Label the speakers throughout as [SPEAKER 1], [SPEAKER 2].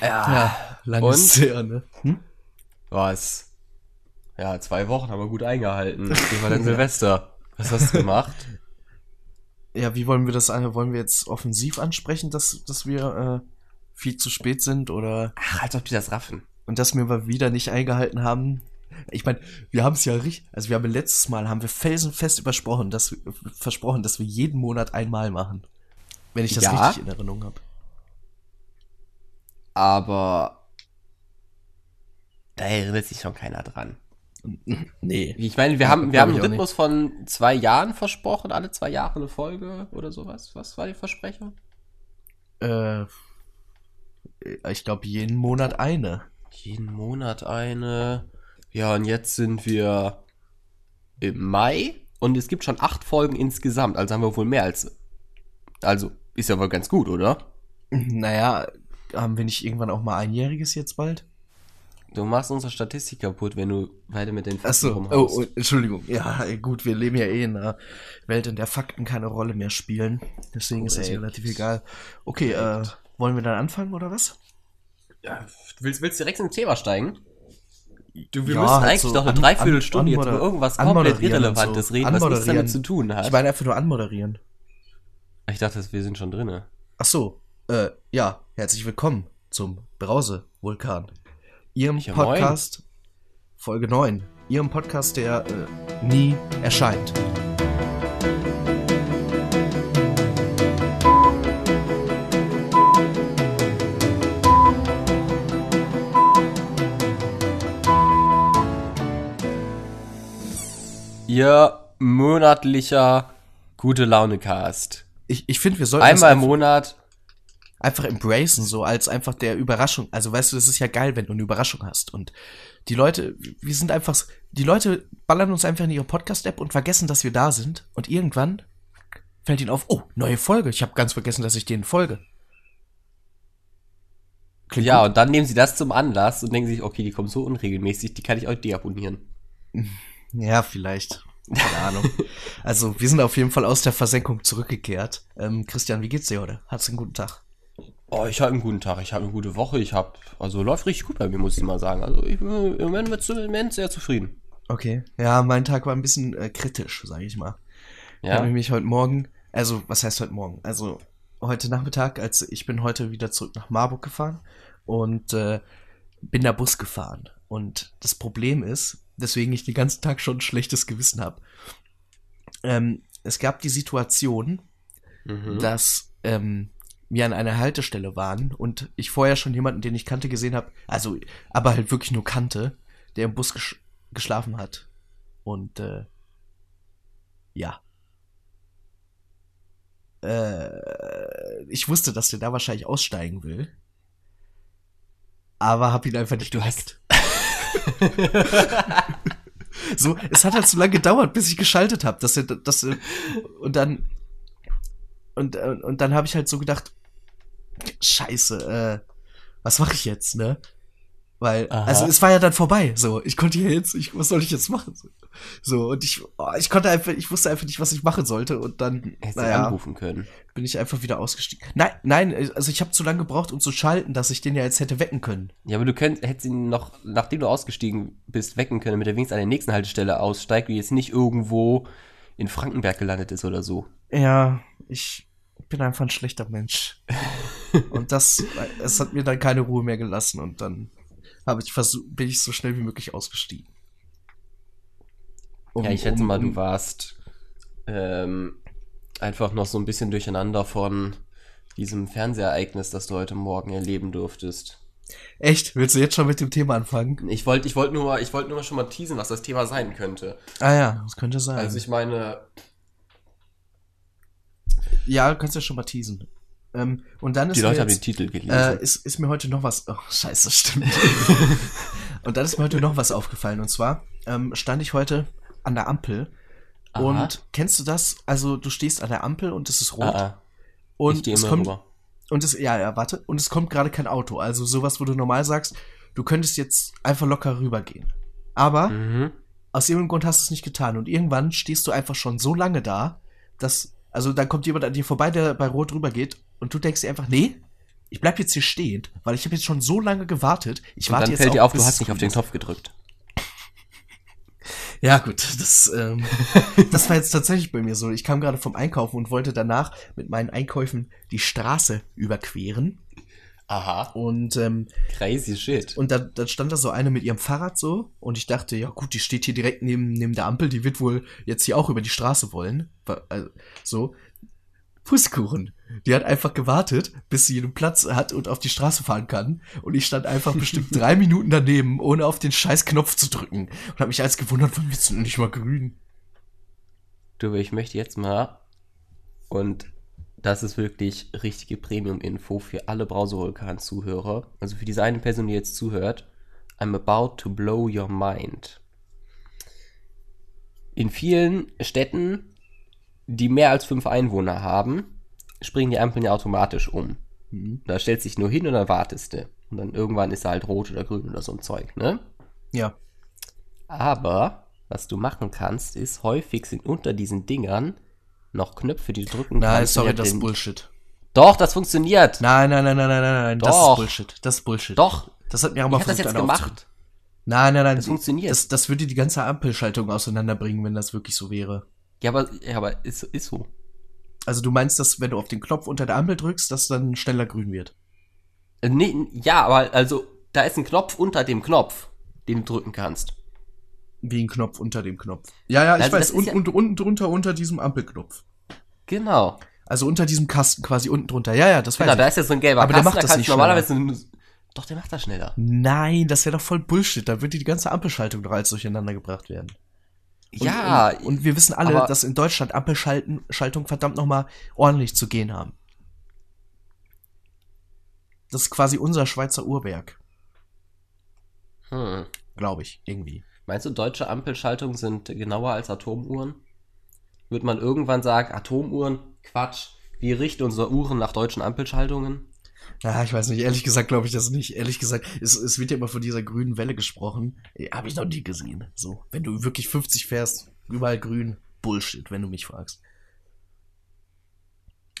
[SPEAKER 1] Ja, lange
[SPEAKER 2] Und?
[SPEAKER 1] ist her, ne? Hm?
[SPEAKER 2] Was? Ja, zwei Wochen haben wir gut eingehalten. Wie war denn Silvester? Was hast du gemacht?
[SPEAKER 1] Ja, wie wollen wir das an? Wollen wir jetzt offensiv ansprechen, dass, dass wir äh, viel zu spät sind oder
[SPEAKER 2] Ach, als ob die das raffen.
[SPEAKER 1] und dass wir mal wieder nicht eingehalten haben? Ich meine, wir haben es ja richtig, also wir haben letztes Mal haben wir felsenfest übersprochen, dass wir, versprochen, dass wir jeden Monat einmal machen. Wenn ich das
[SPEAKER 2] Ja.
[SPEAKER 1] richtig in Erinnerung habe.
[SPEAKER 2] Aber da erinnert sich schon keiner dran.
[SPEAKER 1] Nee.
[SPEAKER 2] Ich meine, wir haben, wir haben einen Rhythmus von zwei Jahren versprochen, alle zwei Jahre eine Folge oder sowas. Was war die Versprecher?
[SPEAKER 1] Äh, ich glaube jeden Monat eine.
[SPEAKER 2] Jeden Monat eine. Ja, und jetzt sind wir im Mai und es gibt schon acht Folgen insgesamt. Also haben wir wohl mehr als. Also ist ja wohl ganz gut, oder?
[SPEAKER 1] Naja, haben wir nicht irgendwann auch mal einjähriges jetzt bald?
[SPEAKER 2] Du machst unsere Statistik kaputt, wenn du weiter mit den Fakten
[SPEAKER 1] Achso,
[SPEAKER 2] rumhaust.
[SPEAKER 1] oh, oh, Entschuldigung. Ja, gut, wir leben ja eh in einer Welt, in der Fakten keine Rolle mehr spielen. Deswegen ist das relativ egal. Okay, äh, wollen wir dann anfangen oder was?
[SPEAKER 2] Ja, du willst, willst direkt ins Thema steigen? Du, wir
[SPEAKER 1] Ja,
[SPEAKER 2] müssen
[SPEAKER 1] halt
[SPEAKER 2] eigentlich
[SPEAKER 1] so
[SPEAKER 2] noch eine
[SPEAKER 1] an-
[SPEAKER 2] Dreiviertelstunde
[SPEAKER 1] an-
[SPEAKER 2] jetzt über irgendwas komplett Irrelevantes
[SPEAKER 1] so.
[SPEAKER 2] reden, was nichts damit zu tun hat.
[SPEAKER 1] Ich meine einfach nur anmoderieren.
[SPEAKER 2] ich dachte, wir sind schon drinne.
[SPEAKER 1] Ach so, äh, ja, herzlich willkommen zum Brause-Vulkan. Ihrem
[SPEAKER 2] Ja,
[SPEAKER 1] Podcast, Folge 9. Ihrem Podcast, der äh, nie erscheint.
[SPEAKER 2] Ihr monatlicher gute Laune Cast.
[SPEAKER 1] Ich, ich finde, wir sollten
[SPEAKER 2] Einmal im Monat.
[SPEAKER 1] Einfach embracen, so als einfach der Überraschung. Also weißt du, das ist ja geil, wenn du eine Überraschung hast. Und die Leute, wir sind einfach, die Leute ballern uns einfach in ihre Podcast-App und vergessen, dass wir da sind. Und irgendwann fällt ihnen auf, oh, neue Folge. Ich habe ganz vergessen, dass ich denen folge. Klingt
[SPEAKER 2] Ja,
[SPEAKER 1] gut.
[SPEAKER 2] und dann nehmen sie das zum Anlass und denken sich, okay, die kommen so unregelmäßig, die kann ich auch deabonnieren.
[SPEAKER 1] Ja, vielleicht. Keine Ahnung. Also, wir sind auf jeden Fall aus der Versenkung zurückgekehrt. Ähm, Christian, wie geht's dir heute? Du einen guten Tag?
[SPEAKER 2] Oh, ich habe einen guten Tag, ich habe eine gute Woche, ich habe, also läuft richtig gut bei mir, muss ich mal sagen. Also ich bin im Moment mit im Moment sehr zufrieden.
[SPEAKER 1] Okay. Ja, mein Tag war ein bisschen äh, kritisch, sage ich mal. Ich habe
[SPEAKER 2] Ja,
[SPEAKER 1] nämlich heute Morgen, also was heißt heute Morgen? Also heute Nachmittag, als ich bin heute wieder zurück nach Marburg gefahren und äh, bin da Bus gefahren. Und das Problem ist, deswegen ich den ganzen Tag schon ein schlechtes Gewissen habe. Ähm, es gab die Situation,
[SPEAKER 2] mhm.
[SPEAKER 1] dass ähm, wir an einer Haltestelle waren und ich vorher schon jemanden, den ich kannte, gesehen habe, also aber halt wirklich nur kannte, der im Bus gesch geschlafen hat. Und äh, ja. Äh, ich wusste, dass der da wahrscheinlich aussteigen will. Aber hab ihn einfach nicht
[SPEAKER 2] Du hast-
[SPEAKER 1] so, es hat halt so lange gedauert, bis ich geschaltet habe, dass er, dass er, und dann und und dann habe ich halt so gedacht, Scheiße, äh, was mache ich jetzt, ne? Weil,
[SPEAKER 2] Aha.
[SPEAKER 1] also es war ja dann vorbei, so. Ich konnte ja jetzt, ich, was soll ich jetzt machen? So, und ich, oh, ich konnte einfach, ich wusste einfach nicht, was ich machen sollte und dann,
[SPEAKER 2] Hättest
[SPEAKER 1] naja,
[SPEAKER 2] anrufen können.
[SPEAKER 1] bin ich einfach wieder ausgestiegen. Nein, nein, also ich habe zu lange gebraucht, um zu schalten, dass ich den ja jetzt hätte wecken können.
[SPEAKER 2] Ja, aber du könnt, hättest ihn noch, nachdem du ausgestiegen bist, wecken können, damit er wenigstens an der nächsten Haltestelle aussteigt, wie jetzt nicht irgendwo in Frankenberg gelandet ist oder so.
[SPEAKER 1] Ja, ich bin einfach ein schlechter Mensch. und das, es hat mir dann keine Ruhe mehr gelassen und dann habe ich versucht, bin ich so schnell wie möglich ausgestiegen. Um-
[SPEAKER 2] ja, ich schätze
[SPEAKER 1] um-
[SPEAKER 2] mal, du warst ähm, einfach noch so ein bisschen durcheinander von diesem Fernsehereignis, das du heute Morgen erleben durftest.
[SPEAKER 1] Echt? Willst du jetzt schon mit dem Thema anfangen?
[SPEAKER 2] Ich wollte ich wollt nur, ich wollt nur mal schon mal teasen, was das Thema sein könnte.
[SPEAKER 1] Ah ja, das könnte sein.
[SPEAKER 2] Also ich meine,
[SPEAKER 1] ja, du kannst ja schon mal teasen. Ähm, und dann ist
[SPEAKER 2] die
[SPEAKER 1] mir
[SPEAKER 2] Leute haben den
[SPEAKER 1] jetzt,
[SPEAKER 2] Titel gelesen.
[SPEAKER 1] äh, ist, ist mir heute noch was. Oh, scheiße, stimmt. und dann ist mir heute noch was aufgefallen. Und zwar ähm, stand ich heute an der Ampel.
[SPEAKER 2] Aha.
[SPEAKER 1] Und kennst du das? Also, du stehst an der Ampel und es ist rot.
[SPEAKER 2] ah, ah, ich
[SPEAKER 1] und es
[SPEAKER 2] immer
[SPEAKER 1] kommt.
[SPEAKER 2] rüber.
[SPEAKER 1] Und es, ja, ja, warte. Und es kommt gerade kein Auto. Also sowas, wo du normal sagst, du könntest jetzt einfach locker rübergehen. Aber
[SPEAKER 2] Mhm.
[SPEAKER 1] aus irgendeinem Grund hast du es nicht getan. Und irgendwann stehst du einfach schon so lange da, dass, also dann kommt jemand an dir vorbei, der bei Rot rübergeht und du denkst dir einfach, nee, ich bleib jetzt hier stehen, weil ich habe jetzt schon so lange gewartet. Ich
[SPEAKER 2] Und
[SPEAKER 1] warte
[SPEAKER 2] dann
[SPEAKER 1] jetzt
[SPEAKER 2] fällt dir auf, du hast nicht auf den. Knopf gedrückt.
[SPEAKER 1] Ja, gut, das, ähm, das war jetzt tatsächlich bei mir so. Ich kam gerade vom Einkaufen und wollte danach mit meinen Einkäufen die Straße überqueren.
[SPEAKER 2] Aha.
[SPEAKER 1] Und, ähm,
[SPEAKER 2] Crazy shit.
[SPEAKER 1] und da, da stand da so eine mit ihrem Fahrrad so. Und ich dachte, ja gut, die steht hier direkt neben, neben der Ampel, die wird wohl jetzt hier auch über die Straße wollen. Also, so. Pustekuchen. Die hat einfach gewartet, bis sie einen Platz hat und auf die Straße fahren kann. Und ich stand einfach bestimmt drei Minuten daneben, ohne auf den scheiß Knopf zu drücken. Und habe mich als gewundert, warum wird's denn nicht mal grün?
[SPEAKER 2] Du, ich möchte jetzt mal, und das ist wirklich richtige Premium-Info für alle Browservulkan-Zuhörer, also für diese eine Person, die jetzt zuhört, I'm about to blow your mind. In vielen Städten, die mehr als fünf Einwohner haben, springen die Ampeln ja automatisch um.
[SPEAKER 1] Mhm.
[SPEAKER 2] Da stellst dich nur hin und dann wartest du. Und dann irgendwann ist er halt rot oder grün oder so ein Zeug, ne?
[SPEAKER 1] Ja.
[SPEAKER 2] Aber was du machen kannst, ist häufig sind unter diesen Dingern noch Knöpfe, die du drücken
[SPEAKER 1] Nein,
[SPEAKER 2] kannst.
[SPEAKER 1] sorry,
[SPEAKER 2] die
[SPEAKER 1] das ist Bullshit.
[SPEAKER 2] Doch, das funktioniert.
[SPEAKER 1] Nein, nein, nein, nein, nein, nein, nein, das ist Bullshit. Das ist Bullshit.
[SPEAKER 2] Doch.
[SPEAKER 1] Das hat mir auch mal
[SPEAKER 2] hab das
[SPEAKER 1] versucht,
[SPEAKER 2] jetzt gemacht.
[SPEAKER 1] Nein, nein, nein.
[SPEAKER 2] Das funktioniert.
[SPEAKER 1] Das, das würde die ganze Ampelschaltung auseinanderbringen, wenn das wirklich so wäre.
[SPEAKER 2] Ja, aber, ja, aber ist, ist so.
[SPEAKER 1] Also du meinst, dass wenn du auf den Knopf unter der Ampel drückst, dass dann schneller grün wird?
[SPEAKER 2] Äh, Nee, ja, aber also, da ist ein Knopf unter dem Knopf, den du drücken kannst.
[SPEAKER 1] Wie ein Knopf unter dem Knopf. Ja, ja, ich
[SPEAKER 2] Also
[SPEAKER 1] weiß, und,
[SPEAKER 2] ja-
[SPEAKER 1] und unten drunter unter diesem Ampelknopf.
[SPEAKER 2] Genau.
[SPEAKER 1] Also unter diesem Kasten quasi unten drunter. Ja, ja, das weiß
[SPEAKER 2] Genau, da
[SPEAKER 1] ich.
[SPEAKER 2] ist jetzt so ein gelber
[SPEAKER 1] Aber der
[SPEAKER 2] Kasten,
[SPEAKER 1] macht
[SPEAKER 2] da
[SPEAKER 1] das nicht
[SPEAKER 2] normalerweise Doch, der macht das schneller.
[SPEAKER 1] Nein, das wäre doch voll Bullshit. Da würde die ganze Ampelschaltung doch alles durcheinander gebracht werden. Und,
[SPEAKER 2] ja,
[SPEAKER 1] Und, und wir wissen alle, dass in Deutschland Ampelschalten Schaltung verdammt nochmal ordentlich zu gehen haben. Das ist quasi unser Schweizer Uhrwerk,
[SPEAKER 2] hm.
[SPEAKER 1] glaube ich, irgendwie.
[SPEAKER 2] Meinst du, deutsche Ampelschaltungen sind genauer als Atomuhren? Wird man irgendwann sagen, Atomuhren, Quatsch, wir richten unsere Uhren nach deutschen Ampelschaltungen?
[SPEAKER 1] Ja, ich weiß nicht, ehrlich gesagt glaube ich das nicht. Ehrlich gesagt, es, es wird ja immer von dieser grünen Welle gesprochen. Habe ich noch nie gesehen. So, wenn du wirklich 50 fährst, überall grün, Bullshit, wenn du mich fragst.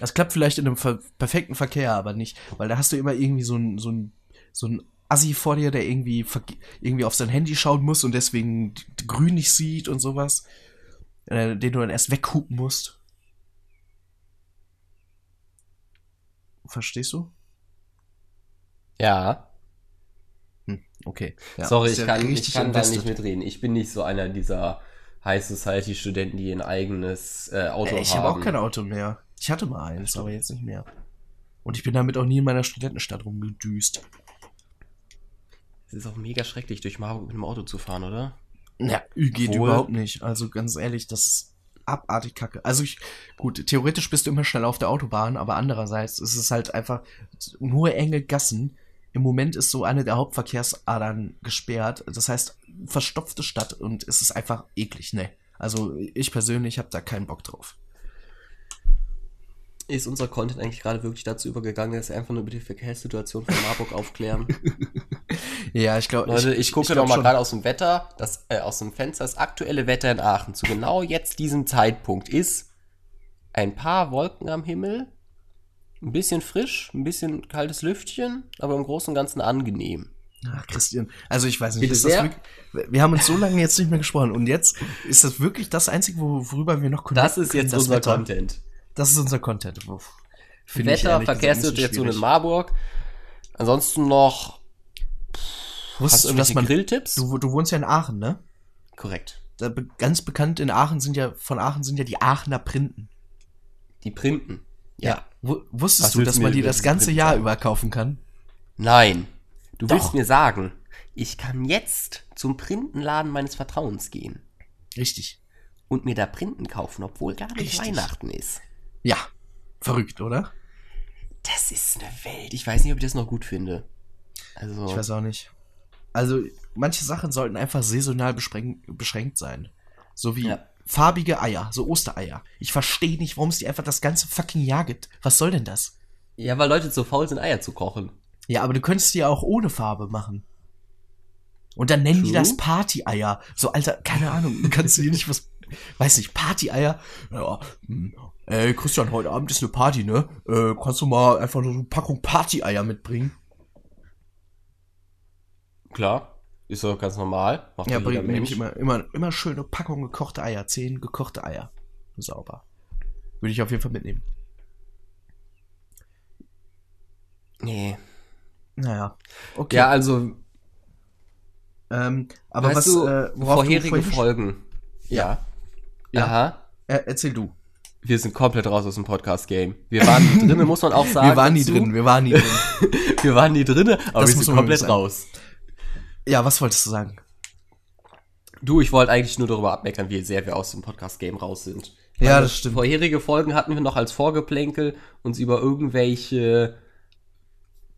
[SPEAKER 1] Das klappt vielleicht in einem perfekten Verkehr, aber nicht, weil da hast du immer irgendwie so ein, so ein, so ein Assi vor dir, der irgendwie, irgendwie auf sein Handy schauen muss und deswegen grün nicht sieht und sowas. Äh, den du dann erst weghupen musst. Verstehst du?
[SPEAKER 2] Ja.
[SPEAKER 1] Hm, okay. Ja,
[SPEAKER 2] Sorry, ich
[SPEAKER 1] ja
[SPEAKER 2] kann, ich kann da nicht mitreden. Ich bin nicht so einer dieser High Society Studenten, die ein eigenes äh, Auto
[SPEAKER 1] Äh, ich
[SPEAKER 2] haben.
[SPEAKER 1] habe auch kein Auto mehr. Ich hatte mal eins, aber jetzt nicht mehr. Und ich bin damit auch nie in meiner Studentenstadt rumgedüst.
[SPEAKER 2] Es ist auch mega schrecklich, durch Marburg mit dem Auto zu fahren, oder?
[SPEAKER 1] Ja, geht
[SPEAKER 2] Obwohl-
[SPEAKER 1] überhaupt nicht. Also ganz ehrlich, das ist abartig kacke. Also ich, gut, theoretisch bist du immer schnell auf der Autobahn, aber andererseits ist es halt einfach nur enge Gassen. Im Moment ist so eine der Hauptverkehrsadern gesperrt. Das heißt, verstopfte Stadt und es ist einfach eklig, ne? Also ich persönlich habe da keinen Bock drauf.
[SPEAKER 2] Ist unser Content eigentlich gerade wirklich dazu übergegangen, dass wir einfach nur über die Verkehrssituation von Marburg aufklären?
[SPEAKER 1] Ja, ich glaube.
[SPEAKER 2] Leute, ich, gucke
[SPEAKER 1] glaub
[SPEAKER 2] doch mal gerade aus dem Wetter, das, äh, aus dem Fenster. Das aktuelle Wetter in Aachen zu genau jetzt diesem Zeitpunkt ist ein paar Wolken am Himmel, ein bisschen frisch, ein bisschen kaltes Lüftchen, aber im Großen und Ganzen angenehm.
[SPEAKER 1] Ach, Christian, also ich weiß nicht, ist das wirklich, wir haben uns so lange jetzt nicht mehr gesprochen und jetzt ist das wirklich das Einzige, wo- worüber wir noch
[SPEAKER 2] Das
[SPEAKER 1] connecten
[SPEAKER 2] ist
[SPEAKER 1] können,
[SPEAKER 2] jetzt
[SPEAKER 1] das
[SPEAKER 2] unser
[SPEAKER 1] Wetter.
[SPEAKER 2] Content.
[SPEAKER 1] Das ist unser Content.
[SPEAKER 2] Wetter, Verkehrssituation in Marburg. Ansonsten noch,
[SPEAKER 1] Wusstest
[SPEAKER 2] du
[SPEAKER 1] du, dass man,
[SPEAKER 2] Grilltipps?
[SPEAKER 1] du, du wohnst ja in Aachen, ne?
[SPEAKER 2] Korrekt.
[SPEAKER 1] Da, be- ganz bekannt in Aachen sind ja, von Aachen sind ja die Aachener Printen.
[SPEAKER 2] Die Printen. Ja.
[SPEAKER 1] Wu- Wusstest
[SPEAKER 2] Was
[SPEAKER 1] du, dass man die das ganze
[SPEAKER 2] Printen
[SPEAKER 1] Jahr
[SPEAKER 2] sagen?
[SPEAKER 1] über kaufen kann?
[SPEAKER 2] Nein. Du
[SPEAKER 1] Doch.
[SPEAKER 2] willst mir sagen, ich kann jetzt zum Printenladen meines Vertrauens gehen
[SPEAKER 1] Richtig.
[SPEAKER 2] und mir da Printen kaufen, obwohl gar nicht
[SPEAKER 1] Richtig.
[SPEAKER 2] Weihnachten ist.
[SPEAKER 1] Ja. Verrückt, oder?
[SPEAKER 2] Das ist eine Welt. Ich weiß nicht, ob ich das noch gut finde. Also,
[SPEAKER 1] Ich weiß auch nicht. Also, manche Sachen sollten einfach saisonal beschränkt, sein. So wie
[SPEAKER 2] Ja.
[SPEAKER 1] farbige Eier, so Ostereier. Ich verstehe nicht, warum es die einfach das ganze fucking Jahr gibt. Was soll denn das?
[SPEAKER 2] ja, weil Leute zu faul sind, Eier zu kochen.
[SPEAKER 1] Ja, aber du könntest die ja auch ohne Farbe machen. Und dann nennen die
[SPEAKER 2] True.
[SPEAKER 1] das Party-Eier. So, Alter, keine Ahnung, kannst du dir nicht was weiß nicht, Party-Eier. Ja, hm, ey, Christian, heute Abend ist eine Party, ne? Äh, kannst du mal einfach so eine Packung Party-Eier mitbringen?
[SPEAKER 2] Klar, ist doch ganz normal.
[SPEAKER 1] Macht ja, bringt nämlich immer, immer, immer schöne Packung gekochte Eier. Zehn gekochte Eier. Sauber. Würde ich auf jeden Fall mitnehmen.
[SPEAKER 2] Nee.
[SPEAKER 1] Naja. Okay.
[SPEAKER 2] Ja, also.
[SPEAKER 1] Ähm, aber
[SPEAKER 2] weißt
[SPEAKER 1] was,
[SPEAKER 2] du,
[SPEAKER 1] äh,
[SPEAKER 2] vorherige
[SPEAKER 1] du
[SPEAKER 2] Folgen. Ja.
[SPEAKER 1] Ja.
[SPEAKER 2] Aha.
[SPEAKER 1] Äh, erzähl du.
[SPEAKER 2] Wir sind komplett raus aus dem Podcast-Game. Wir waren nie drinne, muss man auch sagen.
[SPEAKER 1] Wir waren nie
[SPEAKER 2] dazu.
[SPEAKER 1] drin, wir waren nie drin.
[SPEAKER 2] wir waren nie drinne, aber
[SPEAKER 1] Das
[SPEAKER 2] wir sind komplett raus.
[SPEAKER 1] Ja, was wolltest du sagen?
[SPEAKER 2] Du, ich wollte eigentlich nur darüber abmeckern, wie sehr wir aus dem Podcast-Game raus sind.
[SPEAKER 1] Ja, das stimmt.
[SPEAKER 2] Vorherige Folgen hatten wir noch als Vorgeplänkel uns über irgendwelche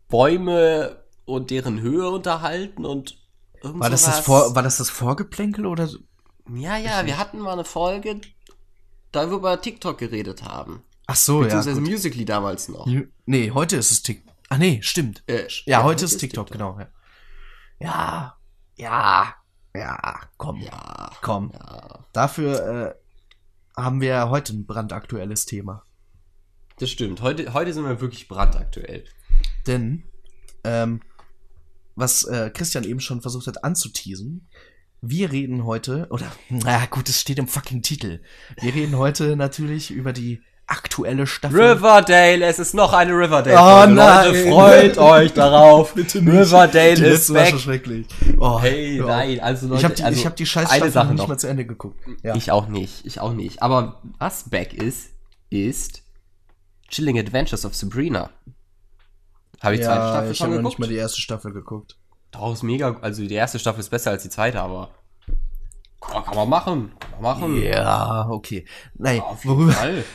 [SPEAKER 2] Bäume und deren Höhe unterhalten und
[SPEAKER 1] War das das, war das das Vorgeplänkel oder?
[SPEAKER 2] Ja, ja, wir hatten mal eine Folge, da wir über TikTok geredet haben.
[SPEAKER 1] Ach so, ja.
[SPEAKER 2] Beziehungsweise. Musically damals noch.
[SPEAKER 1] Nee, heute ist es TikTok. Ah, nee, stimmt.
[SPEAKER 2] Äh,
[SPEAKER 1] Ja, heute ist TikTok, genau. Ja. ja, ja, ja, komm,
[SPEAKER 2] Ja.
[SPEAKER 1] komm.
[SPEAKER 2] Ja,
[SPEAKER 1] Dafür äh, haben wir ja heute ein brandaktuelles Thema.
[SPEAKER 2] das stimmt. Heute, heute sind wir wirklich brandaktuell.
[SPEAKER 1] Denn, ähm, was äh, Christian eben schon versucht hat anzuteasen, wir reden heute, oder, na gut, es steht im fucking Titel. Wir reden heute natürlich über die aktuelle Staffel.
[SPEAKER 2] Riverdale, es ist noch eine Riverdale.
[SPEAKER 1] Oh
[SPEAKER 2] Folge.
[SPEAKER 1] nein.
[SPEAKER 2] Leute, freut euch darauf.
[SPEAKER 1] Bitte nicht.
[SPEAKER 2] Riverdale
[SPEAKER 1] die
[SPEAKER 2] ist
[SPEAKER 1] letzte war schon
[SPEAKER 2] weg.
[SPEAKER 1] schrecklich. Oh,
[SPEAKER 2] Hey,
[SPEAKER 1] auf.
[SPEAKER 2] nein, also Leute,
[SPEAKER 1] ich habe die,
[SPEAKER 2] also
[SPEAKER 1] ich hab die scheiß
[SPEAKER 2] eine
[SPEAKER 1] Staffel
[SPEAKER 2] Sache
[SPEAKER 1] noch nicht
[SPEAKER 2] noch.
[SPEAKER 1] mal zu Ende geguckt. Ja.
[SPEAKER 2] Ich auch nicht, ich auch nicht. Aber was back ist, ist Chilling Adventures of Sabrina. Habe ich die zweite
[SPEAKER 1] ja,
[SPEAKER 2] Staffel
[SPEAKER 1] ich
[SPEAKER 2] schon
[SPEAKER 1] habe noch
[SPEAKER 2] geguckt?
[SPEAKER 1] nicht mal die erste Staffel geguckt.
[SPEAKER 2] Daraus mega, also die erste Staffel ist besser als die zweite, aber kann kann man machen, kann man machen.
[SPEAKER 1] Ja, okay. Nein,
[SPEAKER 2] Auf jeden
[SPEAKER 1] worüber,
[SPEAKER 2] Fall.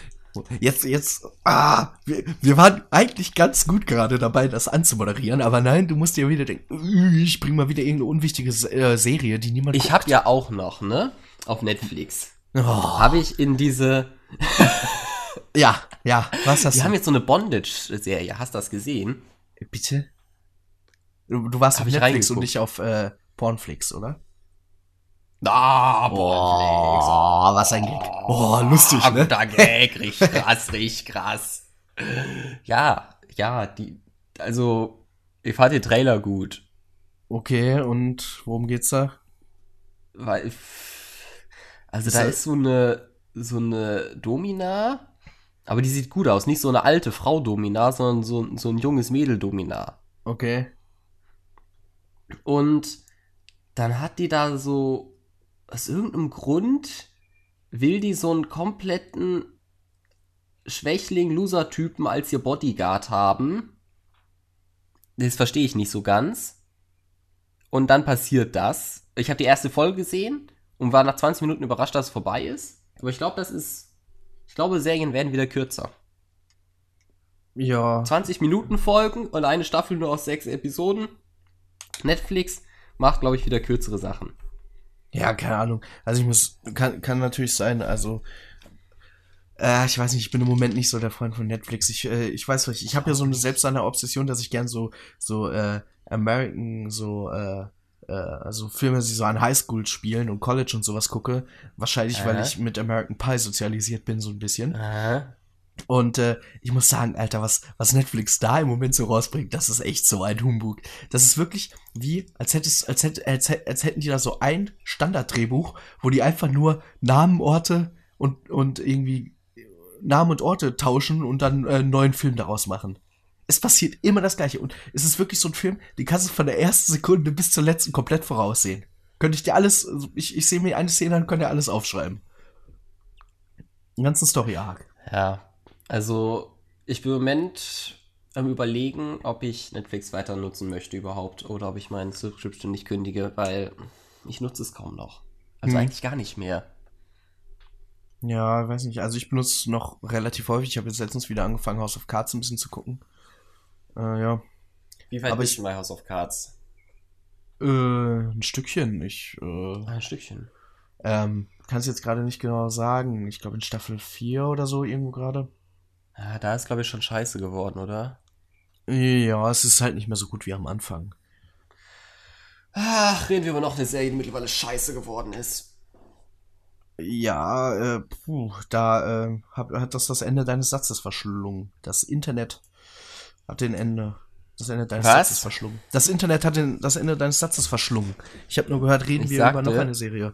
[SPEAKER 1] Jetzt, jetzt, ah, wir, wir waren eigentlich ganz gut gerade dabei, das anzumoderieren, aber nein, du musst dir wieder denken, "Ü, ich bring mal wieder irgendeine unwichtige äh, Serie, die niemand
[SPEAKER 2] Ich habe ja auch noch, ne, auf Netflix,
[SPEAKER 1] Oh,
[SPEAKER 2] habe ich in diese,
[SPEAKER 1] ja, ja, was hast
[SPEAKER 2] die
[SPEAKER 1] du?
[SPEAKER 2] haben jetzt so eine Bondage-Serie, hast du das gesehen?
[SPEAKER 1] Bitte? Du, du warst
[SPEAKER 2] Hab
[SPEAKER 1] auf Netflix und nicht auf äh, Pornflix, oder?
[SPEAKER 2] Ah,
[SPEAKER 1] Oh, was ein Gag. Oh, lustig, ne?
[SPEAKER 2] guter Gag, richtig krass, richtig krass. Ja, ja, die, also, ich fand den Trailer gut,
[SPEAKER 1] Okay, und worum geht's da?
[SPEAKER 2] weil, also
[SPEAKER 1] Ist
[SPEAKER 2] da ist so eine, so eine Domina, aber die sieht gut aus, nicht so eine alte Frau Domina, sondern so, so ein junges Mädel Domina.
[SPEAKER 1] Okay.
[SPEAKER 2] Und dann hat die da so, aus irgendeinem Grund, will die so einen kompletten Schwächling, Loser-Typen als ihr Bodyguard haben. Das verstehe ich nicht so ganz. Und dann passiert das. Ich habe die erste Folge gesehen und war nach 20 Minuten überrascht, dass es vorbei ist. Aber ich glaube, das ist. Ich glaube, Serien werden wieder kürzer.
[SPEAKER 1] Ja.
[SPEAKER 2] 20 Minuten Folgen und eine Staffel nur aus sechs Episoden. Netflix macht, glaube ich, wieder kürzere Sachen.
[SPEAKER 1] Ja, keine Ahnung. Also ich muss, kann, kann natürlich sein, also äh, ich weiß nicht, ich bin im Moment nicht so der Freund von Netflix. Ich, äh, ich weiß nicht, ich habe ja so eine selbst eine Obsession, dass ich gern so, so äh, American, so, äh, äh, also Filme, die so an Highschool spielen und College und sowas gucke. Wahrscheinlich, weil
[SPEAKER 2] Äh.
[SPEAKER 1] ich mit American Pie sozialisiert bin, so ein bisschen.
[SPEAKER 2] Aha.
[SPEAKER 1] Und äh, ich muss sagen, Alter, was, was Netflix da im Moment so rausbringt, das ist echt so ein Humbug. Das ist wirklich wie, als hättest, als, hätt, als, als hätten die da so ein Standarddrehbuch, wo die einfach nur Namen, Orte und, und irgendwie Namen und Orte tauschen und dann äh, einen neuen Film daraus machen. Es passiert immer das Gleiche. Und es ist wirklich so ein Film, den kannst du von der ersten Sekunde bis zur letzten komplett voraussehen. Könnte ich dir alles, also ich, ich sehe mir eine Szene an, dir alles aufschreiben. Den ganzen Story-Arc.
[SPEAKER 2] Ja. Also, ich bin im Moment am überlegen, ob ich Netflix weiter nutzen möchte überhaupt oder ob ich meinen Subscription nicht kündige, weil ich nutze es kaum noch. Also
[SPEAKER 1] Hm.
[SPEAKER 2] eigentlich gar nicht mehr.
[SPEAKER 1] Ja, weiß nicht. Also ich benutze es noch relativ häufig. Ich habe jetzt letztens wieder angefangen, House of Cards ein bisschen zu gucken. Äh, ja.
[SPEAKER 2] Wie weit
[SPEAKER 1] Aber
[SPEAKER 2] bist
[SPEAKER 1] ich-
[SPEAKER 2] du bei House of Cards?
[SPEAKER 1] Äh, ein Stückchen. Ich äh,
[SPEAKER 2] Ein Stückchen.
[SPEAKER 1] ähm, kann es jetzt gerade nicht genau sagen. Ich glaube in Staffel 4 oder so irgendwo gerade.
[SPEAKER 2] Ja, da ist, glaube ich, schon scheiße geworden, oder?
[SPEAKER 1] Ja, es ist halt nicht mehr so gut wie am Anfang.
[SPEAKER 2] Ach, reden wir über noch eine Serie, die mittlerweile scheiße geworden ist.
[SPEAKER 1] Ja, äh, puh, da äh, hat, hat das das Ende deines Satzes verschlungen. Das Internet hat den Ende. Das Ende deines
[SPEAKER 2] Was?
[SPEAKER 1] Satzes verschlungen. Das Internet hat den, das Ende deines Satzes verschlungen. Ich habe nur gehört, reden
[SPEAKER 2] Ich
[SPEAKER 1] wir
[SPEAKER 2] sagte-
[SPEAKER 1] über noch eine Serie.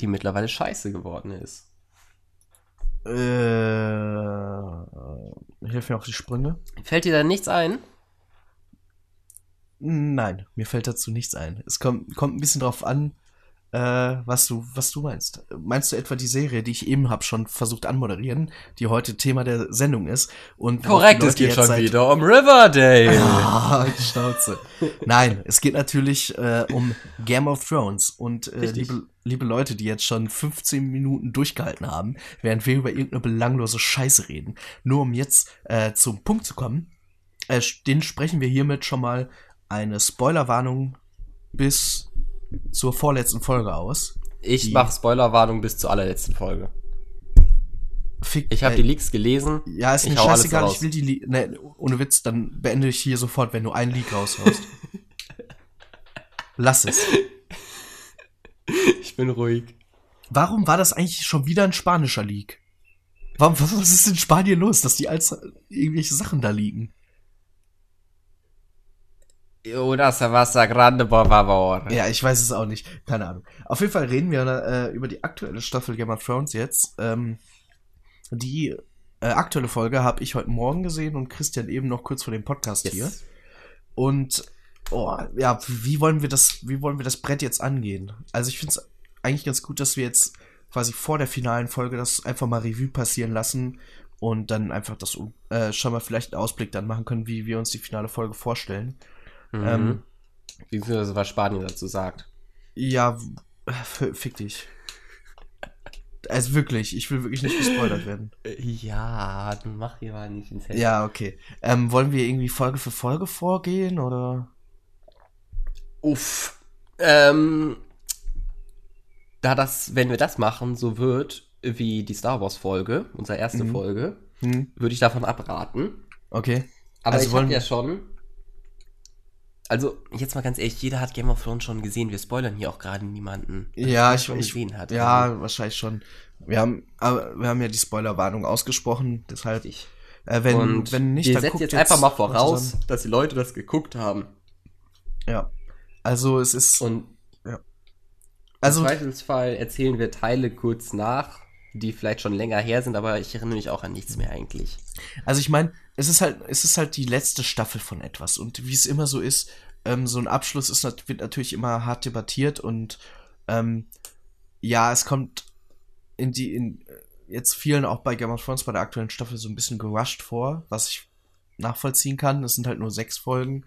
[SPEAKER 2] Die mittlerweile scheiße geworden ist.
[SPEAKER 1] Äh, hilf mir auf die Sprünge.
[SPEAKER 2] Fällt dir da nichts ein?
[SPEAKER 1] Nein, mir fällt dazu nichts ein. Es kommt, kommt ein bisschen drauf an, äh, was du, was du meinst. Meinst du etwa die Serie, die ich eben hab schon versucht anmoderieren, die heute Thema der Sendung ist? Und worauf die Leute jetzt seit-
[SPEAKER 2] um Riverdale.
[SPEAKER 1] Ah, Schnauze. Nein, es geht natürlich äh, um Game of Thrones. Und äh, liebe, liebe Leute, die jetzt schon 15 Minuten durchgehalten haben, während wir über irgendeine belanglose Scheiße reden, nur um jetzt äh, zum Punkt zu kommen, äh, den sprechen wir hiermit schon mal eine Spoilerwarnung bis zur vorletzten Folge aus.
[SPEAKER 2] Ich
[SPEAKER 1] Die-
[SPEAKER 2] mach Spoilerwarnung bis zur allerletzten Folge.
[SPEAKER 1] Fick,
[SPEAKER 2] Ich habe die Leaks gelesen.
[SPEAKER 1] Ja, ist mir scheißegal, ich will die Leak. Ne, ohne Witz, dann beende ich hier sofort, wenn du einen Leak raushaust. Lass es.
[SPEAKER 2] Ich bin ruhig.
[SPEAKER 1] Warum war das eigentlich schon wieder ein spanischer Leak? Warum, was, was ist in Spanien los, dass die als irgendwelche Sachen da liegen?
[SPEAKER 2] Una Savasa Grande, por favor.
[SPEAKER 1] Ja, ich weiß es auch nicht. Keine Ahnung. Auf jeden Fall reden wir äh, über die aktuelle Staffel Game of Thrones jetzt. Ähm, die äh, aktuelle Folge habe ich heute Morgen gesehen und Christian eben noch kurz vor dem Podcast hier.
[SPEAKER 2] Yes.
[SPEAKER 1] Und oh, ja, wie wollen wir das, wie wollen wir das Brett jetzt angehen? Also ich finde es eigentlich ganz gut, dass wir jetzt quasi vor der finalen Folge das einfach mal Revue passieren lassen und dann einfach das äh, schon mal vielleicht einen Ausblick dann machen können, wie wir uns die finale Folge vorstellen.
[SPEAKER 2] Mhm.
[SPEAKER 1] Ähm,
[SPEAKER 2] Beziehungsweise was Spanien dazu sagt.
[SPEAKER 1] Ja, fick dich. Also wirklich, ich will wirklich nicht gespoilert werden.
[SPEAKER 2] Ja, dann mach hier mal nicht ins Handy.
[SPEAKER 1] Ja, okay. Ähm, wollen wir irgendwie Folge für Folge vorgehen oder?
[SPEAKER 2] Uff. Ähm, da das, wenn wir das machen, so wird wie die Star Wars Folge, unsere erste
[SPEAKER 1] Mhm.
[SPEAKER 2] Folge,
[SPEAKER 1] Hm,
[SPEAKER 2] würde ich davon abraten.
[SPEAKER 1] okay.
[SPEAKER 2] Aber
[SPEAKER 1] Also
[SPEAKER 2] ich
[SPEAKER 1] wollen
[SPEAKER 2] ja schon. Also, jetzt mal ganz ehrlich, jeder hat Game of Thrones schon gesehen. Wir spoilern hier auch gerade niemanden.
[SPEAKER 1] Ja, ich,
[SPEAKER 2] schon
[SPEAKER 1] ich
[SPEAKER 2] gesehen hat.
[SPEAKER 1] Ja,
[SPEAKER 2] Also,
[SPEAKER 1] wahrscheinlich schon. Wir haben, aber wir haben ja die Spoilerwarnung ausgesprochen, deshalb,
[SPEAKER 2] richtig.
[SPEAKER 1] äh, wenn,
[SPEAKER 2] Und
[SPEAKER 1] wenn nicht,
[SPEAKER 2] wir
[SPEAKER 1] dann
[SPEAKER 2] setzen
[SPEAKER 1] guckt
[SPEAKER 2] jetzt einfach mal voraus, dass die Leute das geguckt haben.
[SPEAKER 1] Ja. Also es ist,
[SPEAKER 2] Und
[SPEAKER 1] also
[SPEAKER 2] im Zweifelsfall erzählen wir Teile kurz nach, die vielleicht schon länger her sind, aber ich erinnere mich auch an nichts mehr eigentlich.
[SPEAKER 1] Also ich meine, es ist halt, es ist halt die letzte Staffel von etwas und wie es immer so ist, ähm, so ein Abschluss ist wird natürlich immer hart debattiert und ähm, ja, es kommt in die in jetzt vielen auch bei Game of Thrones bei der aktuellen Staffel so ein bisschen gerusht vor, was ich nachvollziehen kann. Es sind halt nur sechs Folgen.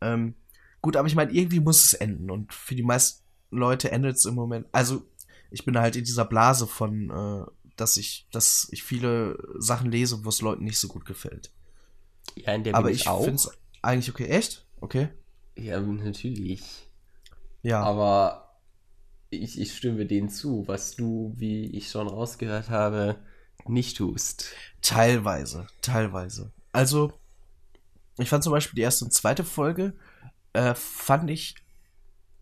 [SPEAKER 1] Ähm, gut, aber ich meine, irgendwie muss es enden und für die meisten Leute endet es im Moment. Also ich bin halt in dieser Blase von äh, dass ich, dass ich viele Sachen lese, wo es Leuten nicht so gut gefällt.
[SPEAKER 2] Ja, in der
[SPEAKER 1] Aber
[SPEAKER 2] bin
[SPEAKER 1] ich
[SPEAKER 2] ich
[SPEAKER 1] finde es eigentlich okay. Echt? Okay.
[SPEAKER 2] Ja, natürlich.
[SPEAKER 1] Ja.
[SPEAKER 2] Aber ich, ich stimme denen zu, was du, wie ich schon rausgehört habe, nicht tust.
[SPEAKER 1] teilweise. Teilweise. Also, ich fand zum Beispiel die erste und zweite Folge, äh, fand ich,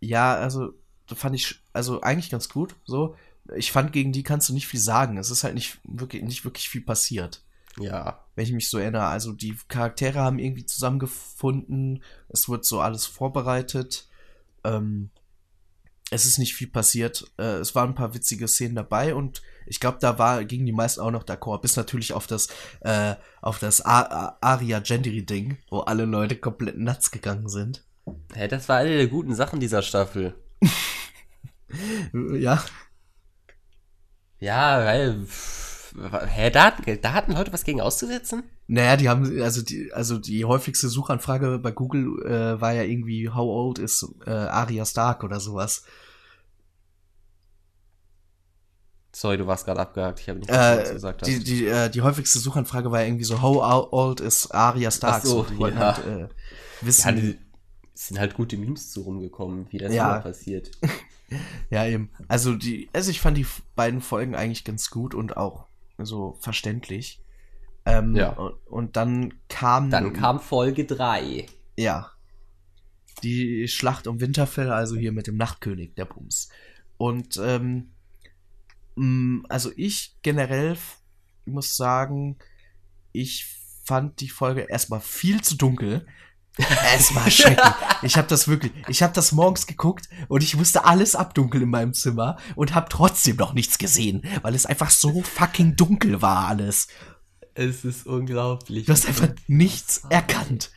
[SPEAKER 1] ja, also, fand ich, also eigentlich ganz gut. So, ich fand, gegen die kannst du nicht viel sagen. Es ist halt nicht wirklich, nicht wirklich viel passiert.
[SPEAKER 2] Ja.
[SPEAKER 1] wenn ich mich so erinnere. Also die Charaktere haben irgendwie zusammengefunden, es wird so alles vorbereitet. Ähm, es ist nicht viel passiert. Äh, es waren ein paar witzige Szenen dabei und ich glaube, da war gingen die meisten auch noch d'accord, bis natürlich auf das äh, auf das A Aria Gendry Ding, wo alle Leute komplett nuts gegangen sind.
[SPEAKER 2] Hä, das war eine der guten Sachen dieser Staffel.
[SPEAKER 1] Ja,
[SPEAKER 2] Ja, weil. Hä, da, hatten- da hatten Leute was gegen auszusetzen?
[SPEAKER 1] naja, die haben also die also die häufigste Suchanfrage bei Google äh, war ja irgendwie How old is äh, Arya Stark oder sowas.
[SPEAKER 2] Sorry, du warst gerade abgehakt. Ich habe nicht verstanden, was
[SPEAKER 1] Äh,
[SPEAKER 2] gesagt
[SPEAKER 1] die, die, äh, die häufigste Suchanfrage war irgendwie so, how old is Arya Stark?
[SPEAKER 2] Ach so,
[SPEAKER 1] die wollten
[SPEAKER 2] ja.
[SPEAKER 1] halt, äh,
[SPEAKER 2] Ja,
[SPEAKER 1] wissen.
[SPEAKER 2] die, es sind halt gute Memes zu rumgekommen, wie das
[SPEAKER 1] Ja.
[SPEAKER 2] immer passiert.
[SPEAKER 1] Ja, eben. Also die, also ich fand die beiden Folgen eigentlich ganz gut und auch so verständlich. Ähm,
[SPEAKER 2] Ja.
[SPEAKER 1] und, dann kam.
[SPEAKER 2] Dann kam Folge 3.
[SPEAKER 1] Ja. Die Schlacht um Winterfell, also hier mit dem Nachtkönig, der Bums. Und ähm, Mm, Also ich generell muss sagen, ich fand die Folge erstmal viel zu dunkel. Es war schrecklich. Ich habe das wirklich, ich habe das morgens geguckt und ich musste alles abdunkeln in meinem Zimmer und habe trotzdem noch nichts gesehen, weil es einfach so fucking dunkel war alles.
[SPEAKER 2] Es ist unglaublich.
[SPEAKER 1] Du hast einfach nichts erkannt.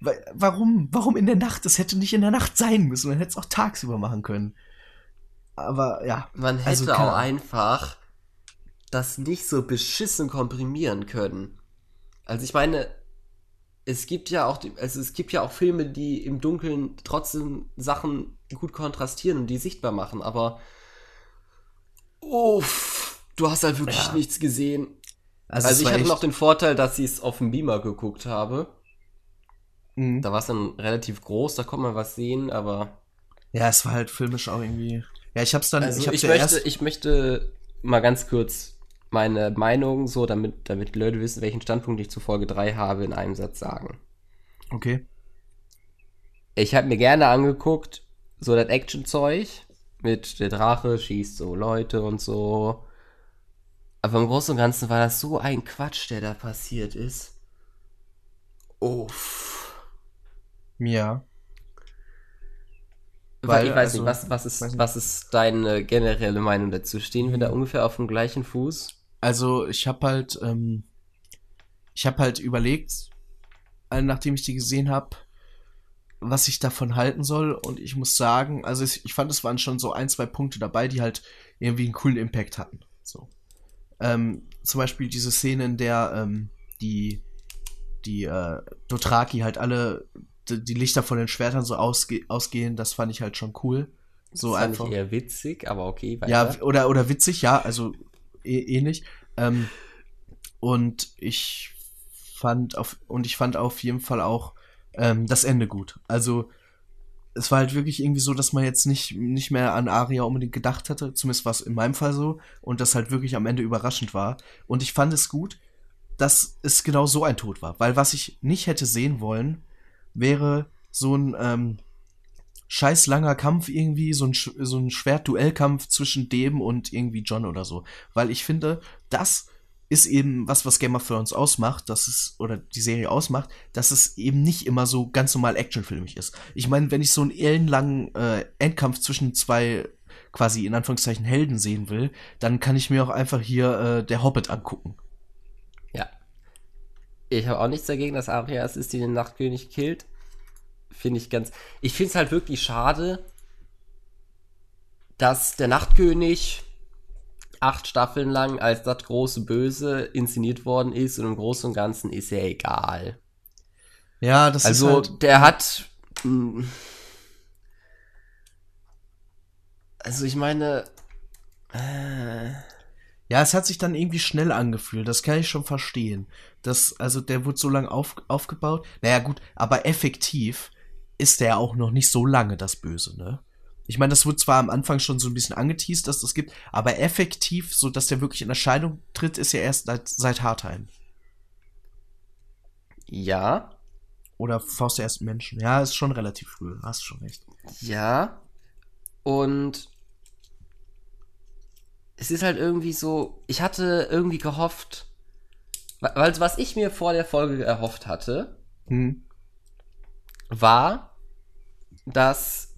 [SPEAKER 1] Wa- Warum? Warum in der Nacht? Es hätte nicht in der Nacht sein müssen. Man hätte es auch tagsüber machen können. Aber ja.
[SPEAKER 2] Man hätte
[SPEAKER 1] Also, keine
[SPEAKER 2] auch einfach das nicht so beschissen komprimieren können. Also ich meine, es gibt ja auch, die- also es gibt ja auch Filme, die im Dunkeln trotzdem Sachen gut kontrastieren und die sichtbar machen, aber uff, du hast halt wirklich
[SPEAKER 1] Ja.
[SPEAKER 2] nichts gesehen.
[SPEAKER 1] Also,
[SPEAKER 2] Also, ich hatte
[SPEAKER 1] echt-
[SPEAKER 2] noch den Vorteil, dass ich es auf dem Beamer geguckt habe.
[SPEAKER 1] Mhm.
[SPEAKER 2] Da war es dann relativ groß, da konnte man was sehen, aber
[SPEAKER 1] Ja, es war halt filmisch auch irgendwie. Ja, ich hab's dann.
[SPEAKER 2] Also
[SPEAKER 1] ich
[SPEAKER 2] ich, möchte,
[SPEAKER 1] erst.
[SPEAKER 2] ich möchte mal ganz kurz meine Meinung, so damit, damit die Leute wissen, welchen Standpunkt ich zu Folge 3 habe, in einem Satz sagen.
[SPEAKER 1] Okay.
[SPEAKER 2] Ich habe mir gerne angeguckt, so das Action-Zeug mit der Drache schießt so Leute und so. Aber im Großen und Ganzen war das so ein Quatsch, der da passiert ist. Uff.
[SPEAKER 1] Ja.
[SPEAKER 2] Weil, ich weiß
[SPEAKER 1] also,
[SPEAKER 2] nicht, was, was, ist,
[SPEAKER 1] weiß nicht.
[SPEAKER 2] was ist deine generelle Meinung dazu? Stehen wir da ungefähr auf dem gleichen Fuß?
[SPEAKER 1] Also, ich hab halt. Ähm, ich hab halt überlegt, äh, nachdem ich die gesehen hab, was ich davon halten soll. Und ich muss sagen, also ich, fand, es waren schon so ein, zwei Punkte dabei, die halt irgendwie einen coolen Impact hatten. So. Ähm, zum Beispiel diese Szene, in der ähm, die, die äh, Dothraki halt alle die, Lichter von den Schwertern so ausge ausgehen, das fand ich halt schon cool. So
[SPEAKER 2] das fand
[SPEAKER 1] einfach.
[SPEAKER 2] ich eher witzig, aber okay, weiter.
[SPEAKER 1] Ja, oder, oder witzig, ja, also ähnlich. Ähm, und ich fand auf, und ich fand auf jeden Fall auch ähm, das Ende gut. Also es war halt wirklich irgendwie so, dass man jetzt nicht, nicht mehr an Aria unbedingt gedacht hatte. Zumindest war es in meinem Fall so. Und das halt wirklich am Ende überraschend war. Und ich fand es gut, dass es genau so ein Tod war. Weil was ich nicht hätte sehen wollen, wäre so ein ähm, scheiß langer Kampf irgendwie, so ein, so ein Schwertduellkampf zwischen dem und irgendwie John oder so. Weil ich finde, das ist eben was, was Game of Thrones ausmacht, dass es, oder die Serie ausmacht, dass es eben nicht immer so ganz normal actionfilmig ist. Ich meine, wenn ich so einen ellenlangen äh, Endkampf zwischen zwei quasi in Anführungszeichen Helden sehen will, dann kann ich mir auch einfach hier äh, der Hobbit angucken.
[SPEAKER 2] Ja. Ich habe auch nichts dagegen, dass Arya es ist, die den Nachtkönig killt. Finde ich ganz. Ich finde es halt wirklich schade, dass der Nachtkönig acht Staffeln lang als das große Böse inszeniert worden ist und im Großen und Ganzen ist er egal.
[SPEAKER 1] Ja, das
[SPEAKER 2] Also,
[SPEAKER 1] ist halt,
[SPEAKER 2] der hat. mh, Also, ich meine. Äh,
[SPEAKER 1] Ja, es hat sich dann irgendwie schnell angefühlt, das kann ich schon verstehen. Das, also der wurde so lange auf, aufgebaut. Naja, gut, aber effektiv ist der auch noch nicht so lange das Böse, ne? Ich meine, das wurde zwar am Anfang schon so ein bisschen angeteased, dass das gibt, aber effektiv, so dass der wirklich in Erscheinung tritt, ist ja erst seit, seit Hardtime.
[SPEAKER 2] ja.
[SPEAKER 1] Oder Faust der ersten Menschen. Ja, ist schon relativ früh, hast schon recht.
[SPEAKER 2] Ja. Und es ist halt irgendwie so, ich hatte irgendwie gehofft, weil was ich mir vor der Folge erhofft hatte,
[SPEAKER 1] Hm.
[SPEAKER 2] war, dass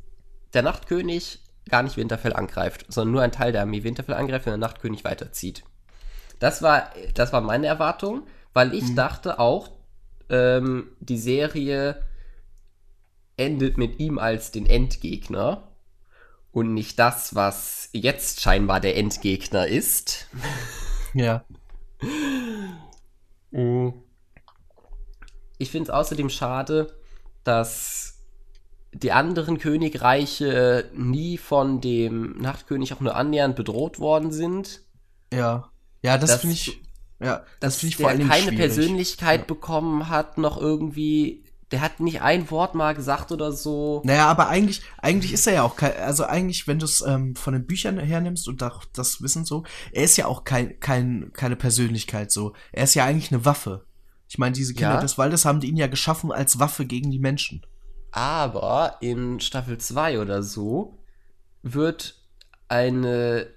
[SPEAKER 2] der Nachtkönig gar nicht Winterfell angreift, sondern nur ein Teil der Armee Winterfell angreift und der Nachtkönig weiterzieht. Das war, das war meine Erwartung, weil ich
[SPEAKER 1] Mhm.
[SPEAKER 2] dachte auch, ähm, die Serie endet mit ihm als den Endgegner und nicht das, was jetzt scheinbar der Endgegner ist.
[SPEAKER 1] Ja.
[SPEAKER 2] Ich finde es außerdem schade, dass die anderen Königreiche nie von dem Nachtkönig auch nur annähernd bedroht worden sind.
[SPEAKER 1] Ja. Ja, das,
[SPEAKER 2] Das-
[SPEAKER 1] finde ich. Ja, das finde ich
[SPEAKER 2] der
[SPEAKER 1] vor allen Dingen
[SPEAKER 2] keine
[SPEAKER 1] schwierig.
[SPEAKER 2] Persönlichkeit
[SPEAKER 1] Ja.
[SPEAKER 2] bekommen hat, noch irgendwie. Der hat nicht ein Wort mal gesagt oder so.
[SPEAKER 1] Naja, aber eigentlich, eigentlich ist er ja auch kein, also eigentlich, wenn du es ähm, von den Büchern hernimmst und auch das Wissen so, er ist ja auch kein, kein, keine Persönlichkeit so. Er ist ja eigentlich eine Waffe. Ich meine, diese Kinder
[SPEAKER 2] Ja.
[SPEAKER 1] des Waldes haben die ihn ja geschaffen als Waffe gegen die Menschen.
[SPEAKER 2] Aber in Staffel 2 oder so wird eine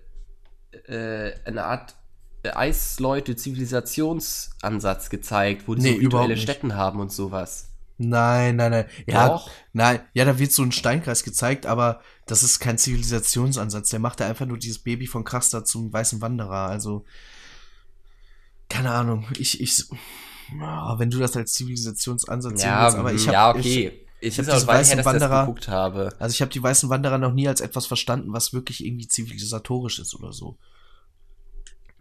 [SPEAKER 2] äh, eine Art äh, Eisleute-Zivilisationsansatz gezeigt, wo die
[SPEAKER 1] Nee,
[SPEAKER 2] so virtuelle. Städten haben und sowas.
[SPEAKER 1] Nein, nein, nein. Ja,
[SPEAKER 2] Doch.
[SPEAKER 1] nein, ja, da wird so ein Steinkreis gezeigt, aber das ist kein Zivilisationsansatz. Der macht da einfach nur dieses Baby von Krasta zum weißen Wanderer. Also, keine Ahnung. Ich, ich, oh, wenn du das als Zivilisationsansatz
[SPEAKER 2] Ja,
[SPEAKER 1] willst, aber ich habe,
[SPEAKER 2] ja, okay.
[SPEAKER 1] ich
[SPEAKER 2] es
[SPEAKER 1] hab
[SPEAKER 2] ist auch
[SPEAKER 1] diese
[SPEAKER 2] weit
[SPEAKER 1] weißen
[SPEAKER 2] her, ich
[SPEAKER 1] Wanderer-
[SPEAKER 2] geguckt habe.
[SPEAKER 1] also ich habe die weißen Wanderer noch nie als etwas verstanden, was wirklich irgendwie zivilisatorisch ist oder so.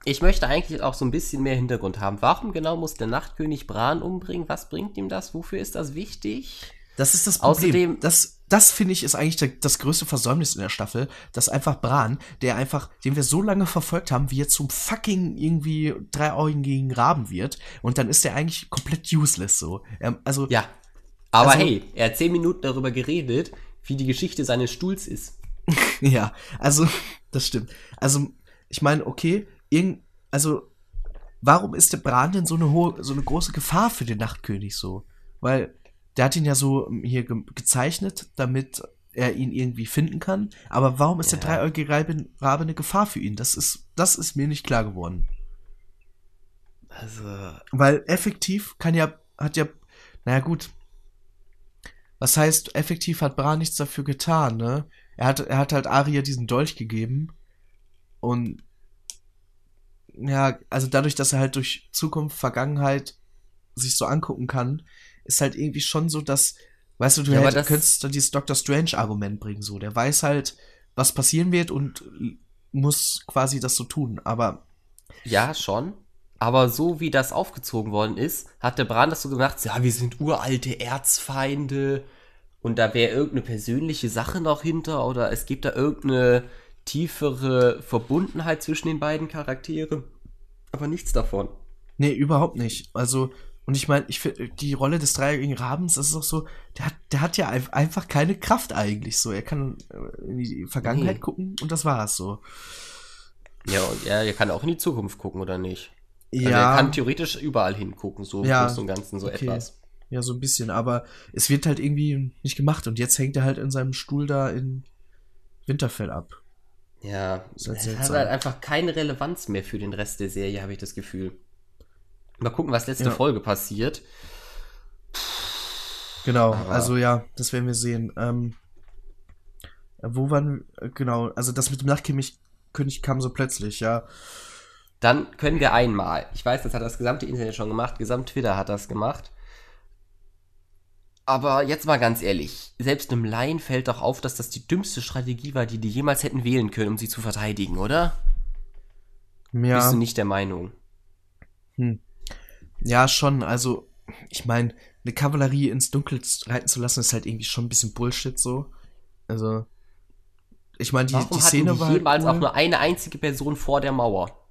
[SPEAKER 2] Ich möchte eigentlich auch so ein bisschen mehr Hintergrund haben. Warum genau muss der Nachtkönig Bran umbringen? Was bringt ihm das? Wofür ist das wichtig?
[SPEAKER 1] Das ist das Problem.
[SPEAKER 2] Außerdem-
[SPEAKER 1] das, das finde ich ist eigentlich der, das größte Versäumnis in der Staffel, dass einfach Bran, der einfach, den wir so lange verfolgt haben, wie er zum fucking irgendwie dreiaugigen Raben wird, und dann ist er eigentlich komplett useless so. Ähm, also
[SPEAKER 2] Ja. Aber
[SPEAKER 1] Also-
[SPEAKER 2] hey, er hat zehn Minuten darüber geredet, wie die Geschichte seines Stuhls ist.
[SPEAKER 1] Ja, also, das stimmt. Also, ich meine, okay, irgend, also, warum ist der Bran denn so eine hohe, so eine große Gefahr für den Nachtkönig so? Weil, der hat ihn ja so ähm, hier ge gezeichnet, damit er ihn irgendwie finden kann. Aber warum ist der
[SPEAKER 2] Ja.
[SPEAKER 1] dreieugige Rabe, Rabe eine Gefahr für ihn? Das ist, das ist mir nicht klar geworden.
[SPEAKER 2] Also,
[SPEAKER 1] Weil effektiv kann ja, hat ja, naja gut. Was heißt, effektiv hat Bran nichts dafür getan, ne? Er hat, er hat halt Arya diesen Dolch gegeben. Und ja, also dadurch, dass er halt durch Zukunft, Vergangenheit sich so angucken kann, ist halt irgendwie schon so, dass, weißt du, du
[SPEAKER 2] Ja,
[SPEAKER 1] hätt,
[SPEAKER 2] das-
[SPEAKER 1] könntest da dieses Doctor Strange-Argument bringen, so. Der weiß halt, was passieren wird und muss quasi das so tun. Aber
[SPEAKER 2] ja, schon. Aber so wie das aufgezogen worden ist, hat der Bran das so gemacht, ja, wir sind uralte Erzfeinde und da wäre irgendeine persönliche Sache noch hinter oder es gibt da irgendeine tiefere Verbundenheit zwischen den beiden Charakteren. Aber nichts davon.
[SPEAKER 1] Nee, überhaupt nicht. Also, und ich meine, ich finde, die Rolle des dreieckigen Rabens, das ist auch so, der hat, der hat ja ein- einfach keine Kraft eigentlich so. Er kann in die Vergangenheit
[SPEAKER 2] Nee.
[SPEAKER 1] gucken und das war's so.
[SPEAKER 2] Ja, und er, er kann auch in die Zukunft gucken, oder nicht? Also
[SPEAKER 1] ja,
[SPEAKER 2] er kann theoretisch überall hingucken, so im
[SPEAKER 1] Ja,
[SPEAKER 2] Großen und Ganzen so
[SPEAKER 1] okay.
[SPEAKER 2] etwas.
[SPEAKER 1] ja, so ein bisschen, aber es wird halt irgendwie nicht gemacht und jetzt hängt er halt in seinem Stuhl da in Winterfell ab.
[SPEAKER 2] Ja,
[SPEAKER 1] Ist halt
[SPEAKER 2] es hat halt einfach keine Relevanz mehr für den Rest der Serie, habe ich das Gefühl. Mal gucken, was letzte
[SPEAKER 1] Ja.
[SPEAKER 2] Folge passiert.
[SPEAKER 1] Genau,
[SPEAKER 2] Aber-
[SPEAKER 1] also ja, das werden wir sehen. Ähm, wo waren, genau, also das mit dem Nachtkönig König kam so plötzlich, ja.
[SPEAKER 2] Dann können wir einmal, ich weiß, das hat das gesamte Internet schon gemacht, gesamt Twitter hat das gemacht. Aber jetzt mal ganz ehrlich, selbst einem Laien fällt doch auf, dass das die dümmste Strategie war, die die jemals hätten wählen können, um sie zu verteidigen, oder?
[SPEAKER 1] Ja.
[SPEAKER 2] Bist du nicht der Meinung?
[SPEAKER 1] Hm. Ja, schon. Also, ich meine, eine Kavallerie ins Dunkel reiten zu lassen, ist halt irgendwie schon ein bisschen Bullshit so. Also, ich meine, die,
[SPEAKER 2] Warum
[SPEAKER 1] die
[SPEAKER 2] hatten
[SPEAKER 1] Szene
[SPEAKER 2] die
[SPEAKER 1] war halt
[SPEAKER 2] jemals
[SPEAKER 1] cool.
[SPEAKER 2] auch nur eine einzige Person vor der Mauer?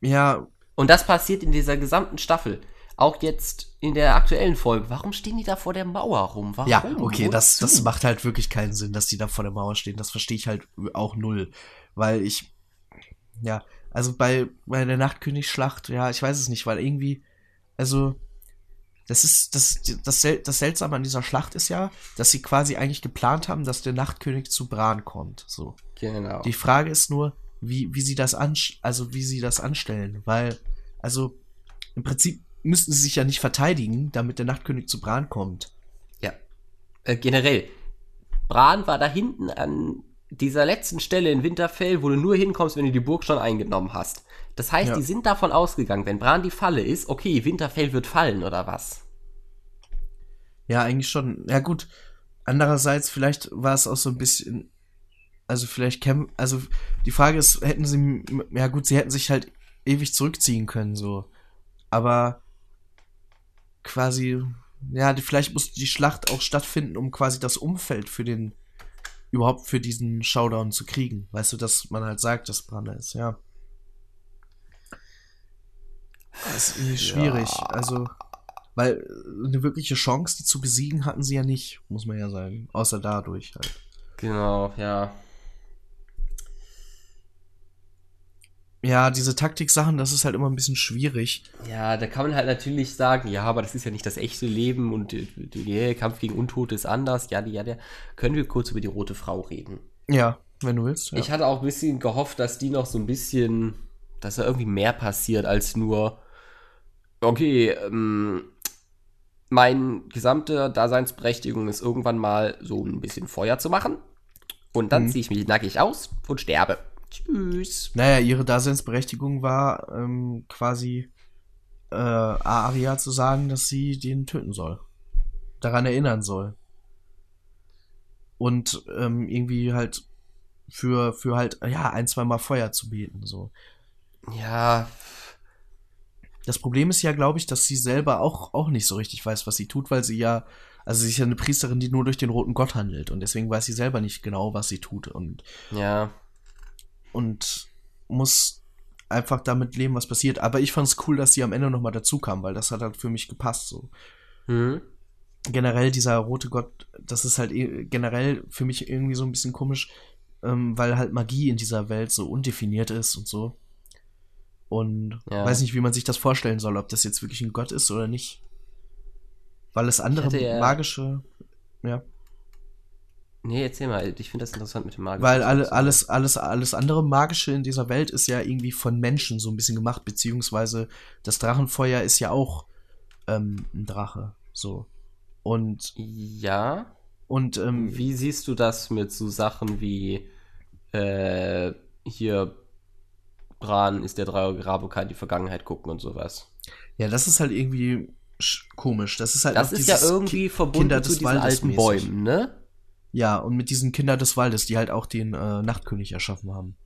[SPEAKER 1] Ja,
[SPEAKER 2] Und das passiert in dieser gesamten Staffel. Auch jetzt in der aktuellen Folge. Warum stehen die da vor der Mauer rum? Warum?
[SPEAKER 1] ja, okay, das, das macht halt wirklich keinen Sinn, dass die da vor der Mauer stehen. Das verstehe ich halt auch null. Weil ich, ja, also bei, bei der Nachtkönig-Schlacht, ja, ich weiß es nicht, weil irgendwie, also, das ist, das, das, Sel- das Seltsame an dieser Schlacht ist ja, dass sie quasi eigentlich geplant haben, dass der Nachtkönig zu Bran kommt, so.
[SPEAKER 2] Genau.
[SPEAKER 1] Die Frage ist nur, wie, wie sie das an, also wie sie das anstellen, weil, also im Prinzip müssten sie sich ja nicht verteidigen, damit der Nachtkönig zu Bran kommt.
[SPEAKER 2] Ja. Äh, generell. Bran war da hinten an dieser letzten Stelle in Winterfell, wo du nur hinkommst, wenn du die Burg schon eingenommen hast. Das heißt,
[SPEAKER 1] Ja.
[SPEAKER 2] die sind davon ausgegangen, wenn Bran die Falle ist, okay, Winterfell wird fallen oder was?
[SPEAKER 1] Ja, eigentlich schon. Ja gut. Andererseits vielleicht war es auch so ein bisschen, also vielleicht käm, also die Frage ist, hätten sie, ja gut, sie hätten sich halt ewig zurückziehen können so, aber quasi, ja, die, vielleicht muss die Schlacht auch stattfinden, um quasi das Umfeld für den überhaupt für diesen Showdown zu kriegen. Weißt du, dass man halt sagt, dass Bran da ist, ja. Das ist irgendwie schwierig.
[SPEAKER 2] Ja.
[SPEAKER 1] Also, weil eine wirkliche Chance, die zu besiegen, hatten sie ja nicht, muss man ja sagen. Außer dadurch halt.
[SPEAKER 2] Genau, ja.
[SPEAKER 1] Ja, diese Taktik-Sachen, das ist halt immer ein bisschen schwierig.
[SPEAKER 2] Ja, da kann man halt natürlich sagen, ja, aber das ist ja nicht das echte Leben und äh, der Kampf gegen Untote ist anders. Ja, ja, ja. Können wir kurz über die rote Frau reden?
[SPEAKER 1] Ja, wenn du willst. Ja.
[SPEAKER 2] Ich hatte auch ein bisschen gehofft, dass die noch so ein bisschen, dass da irgendwie mehr passiert als nur, okay, ähm, meine gesamte Daseinsberechtigung ist irgendwann mal so ein bisschen Feuer zu machen. Und dann
[SPEAKER 1] Mhm.
[SPEAKER 2] ziehe ich mich nackig aus und sterbe. Tschüss.
[SPEAKER 1] Naja, ihre Daseinsberechtigung war ähm, quasi äh, Aria zu sagen, dass sie den töten soll. Daran erinnern soll. Und ähm, irgendwie halt für, für halt, ja, ein, zwei Mal Feuer zu beten. So.
[SPEAKER 2] Ja,
[SPEAKER 1] Das Problem ist ja, glaube ich, dass sie selber auch, auch nicht so richtig weiß, was sie tut, weil sie ja, also sie ist ja eine Priesterin, die nur durch den roten Gott handelt. Und deswegen weiß sie selber nicht genau, was sie tut. Und
[SPEAKER 2] ja.
[SPEAKER 1] Und muss einfach damit leben, was passiert. Aber ich fand es cool, dass sie am Ende nochmal dazu kam, weil das hat halt für mich gepasst. So
[SPEAKER 2] Hm?
[SPEAKER 1] generell dieser rote Gott, das ist halt eh- generell für mich irgendwie so ein bisschen komisch, ähm, weil halt Magie in dieser Welt so undefiniert ist und so. Und
[SPEAKER 2] Ja.
[SPEAKER 1] weiß nicht, wie man sich das vorstellen soll, ob das jetzt wirklich ein Gott ist oder nicht. Weil es andere
[SPEAKER 2] ja-
[SPEAKER 1] magische, ja,
[SPEAKER 2] Nee, erzähl mal. Ich finde das interessant mit dem Magischen.
[SPEAKER 1] Weil alle, alles, alles, alles andere Magische in dieser Welt ist ja irgendwie von Menschen so ein bisschen gemacht, beziehungsweise das Drachenfeuer ist ja auch ähm, ein Drache. So. Und,
[SPEAKER 2] Ja.
[SPEAKER 1] und ähm,
[SPEAKER 2] Wie siehst du das mit so Sachen wie äh, hier Bran ist der Dreiergrabe, kann die Vergangenheit gucken und sowas?
[SPEAKER 1] ja, das ist halt irgendwie sch- komisch. Das ist halt
[SPEAKER 2] Das ist ja irgendwie verbunden
[SPEAKER 1] Kinder
[SPEAKER 2] zu
[SPEAKER 1] des
[SPEAKER 2] diesen
[SPEAKER 1] Waldes
[SPEAKER 2] alten
[SPEAKER 1] mäßig.
[SPEAKER 2] Bäumen, ne?
[SPEAKER 1] Ja, und mit diesen Kinder des Waldes, die halt auch den äh, Nachtkönig erschaffen haben.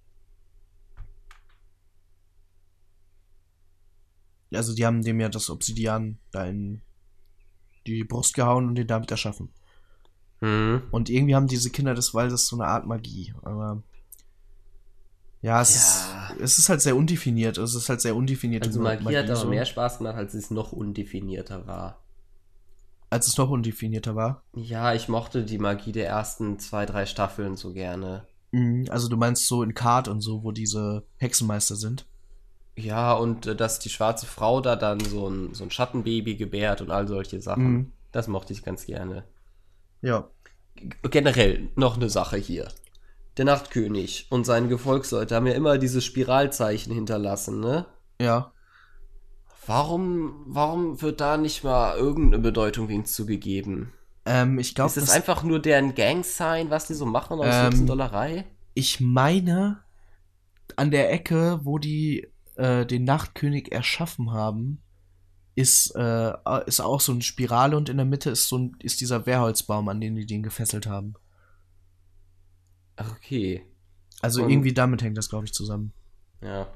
[SPEAKER 1] Also die haben dem ja das Obsidian da in die Brust gehauen und den damit erschaffen.
[SPEAKER 2] Hm.
[SPEAKER 1] Und irgendwie haben diese Kinder des Waldes so eine Art Magie. Aber ja, es,
[SPEAKER 2] Ja.
[SPEAKER 1] Ist, es ist halt sehr undefiniert. Es ist halt sehr undefinierte
[SPEAKER 2] Also Magie, hat aber
[SPEAKER 1] so,
[SPEAKER 2] mehr Spaß gemacht, als es noch undefinierter war.
[SPEAKER 1] Als es noch undefinierter war.
[SPEAKER 2] Ja, ich mochte die Magie der ersten zwei, drei Staffeln so gerne.
[SPEAKER 1] Mhm, Also du meinst so in Card und so, wo diese Hexenmeister sind.
[SPEAKER 2] Ja, und äh, dass die schwarze Frau da dann so ein, so ein Schattenbaby gebärt und all solche Sachen.
[SPEAKER 1] Mhm.
[SPEAKER 2] Das mochte ich ganz gerne.
[SPEAKER 1] Ja.
[SPEAKER 2] Generell noch eine Sache hier. Der Nachtkönig und seine Gefolgsleute haben ja immer dieses Spiralzeichen hinterlassen, ne?
[SPEAKER 1] Ja.
[SPEAKER 2] Warum, warum wird da nicht mal irgendeine Bedeutung wenigstens zugegeben?
[SPEAKER 1] Ähm, ich glaube,
[SPEAKER 2] Ist das
[SPEAKER 1] das
[SPEAKER 2] einfach nur deren Gang-Sign, was die so machen aus
[SPEAKER 1] Ähm,
[SPEAKER 2] Hexendollerei?
[SPEAKER 1] ich meine, an der Ecke, wo die äh, den Nachtkönig erschaffen haben, ist, äh, ist auch so eine Spirale und in der Mitte ist so ein, ist dieser Wehrholzbaum, an den die den gefesselt haben.
[SPEAKER 2] Okay.
[SPEAKER 1] Also
[SPEAKER 2] Und-
[SPEAKER 1] irgendwie damit hängt das, glaube ich, zusammen.
[SPEAKER 2] Ja.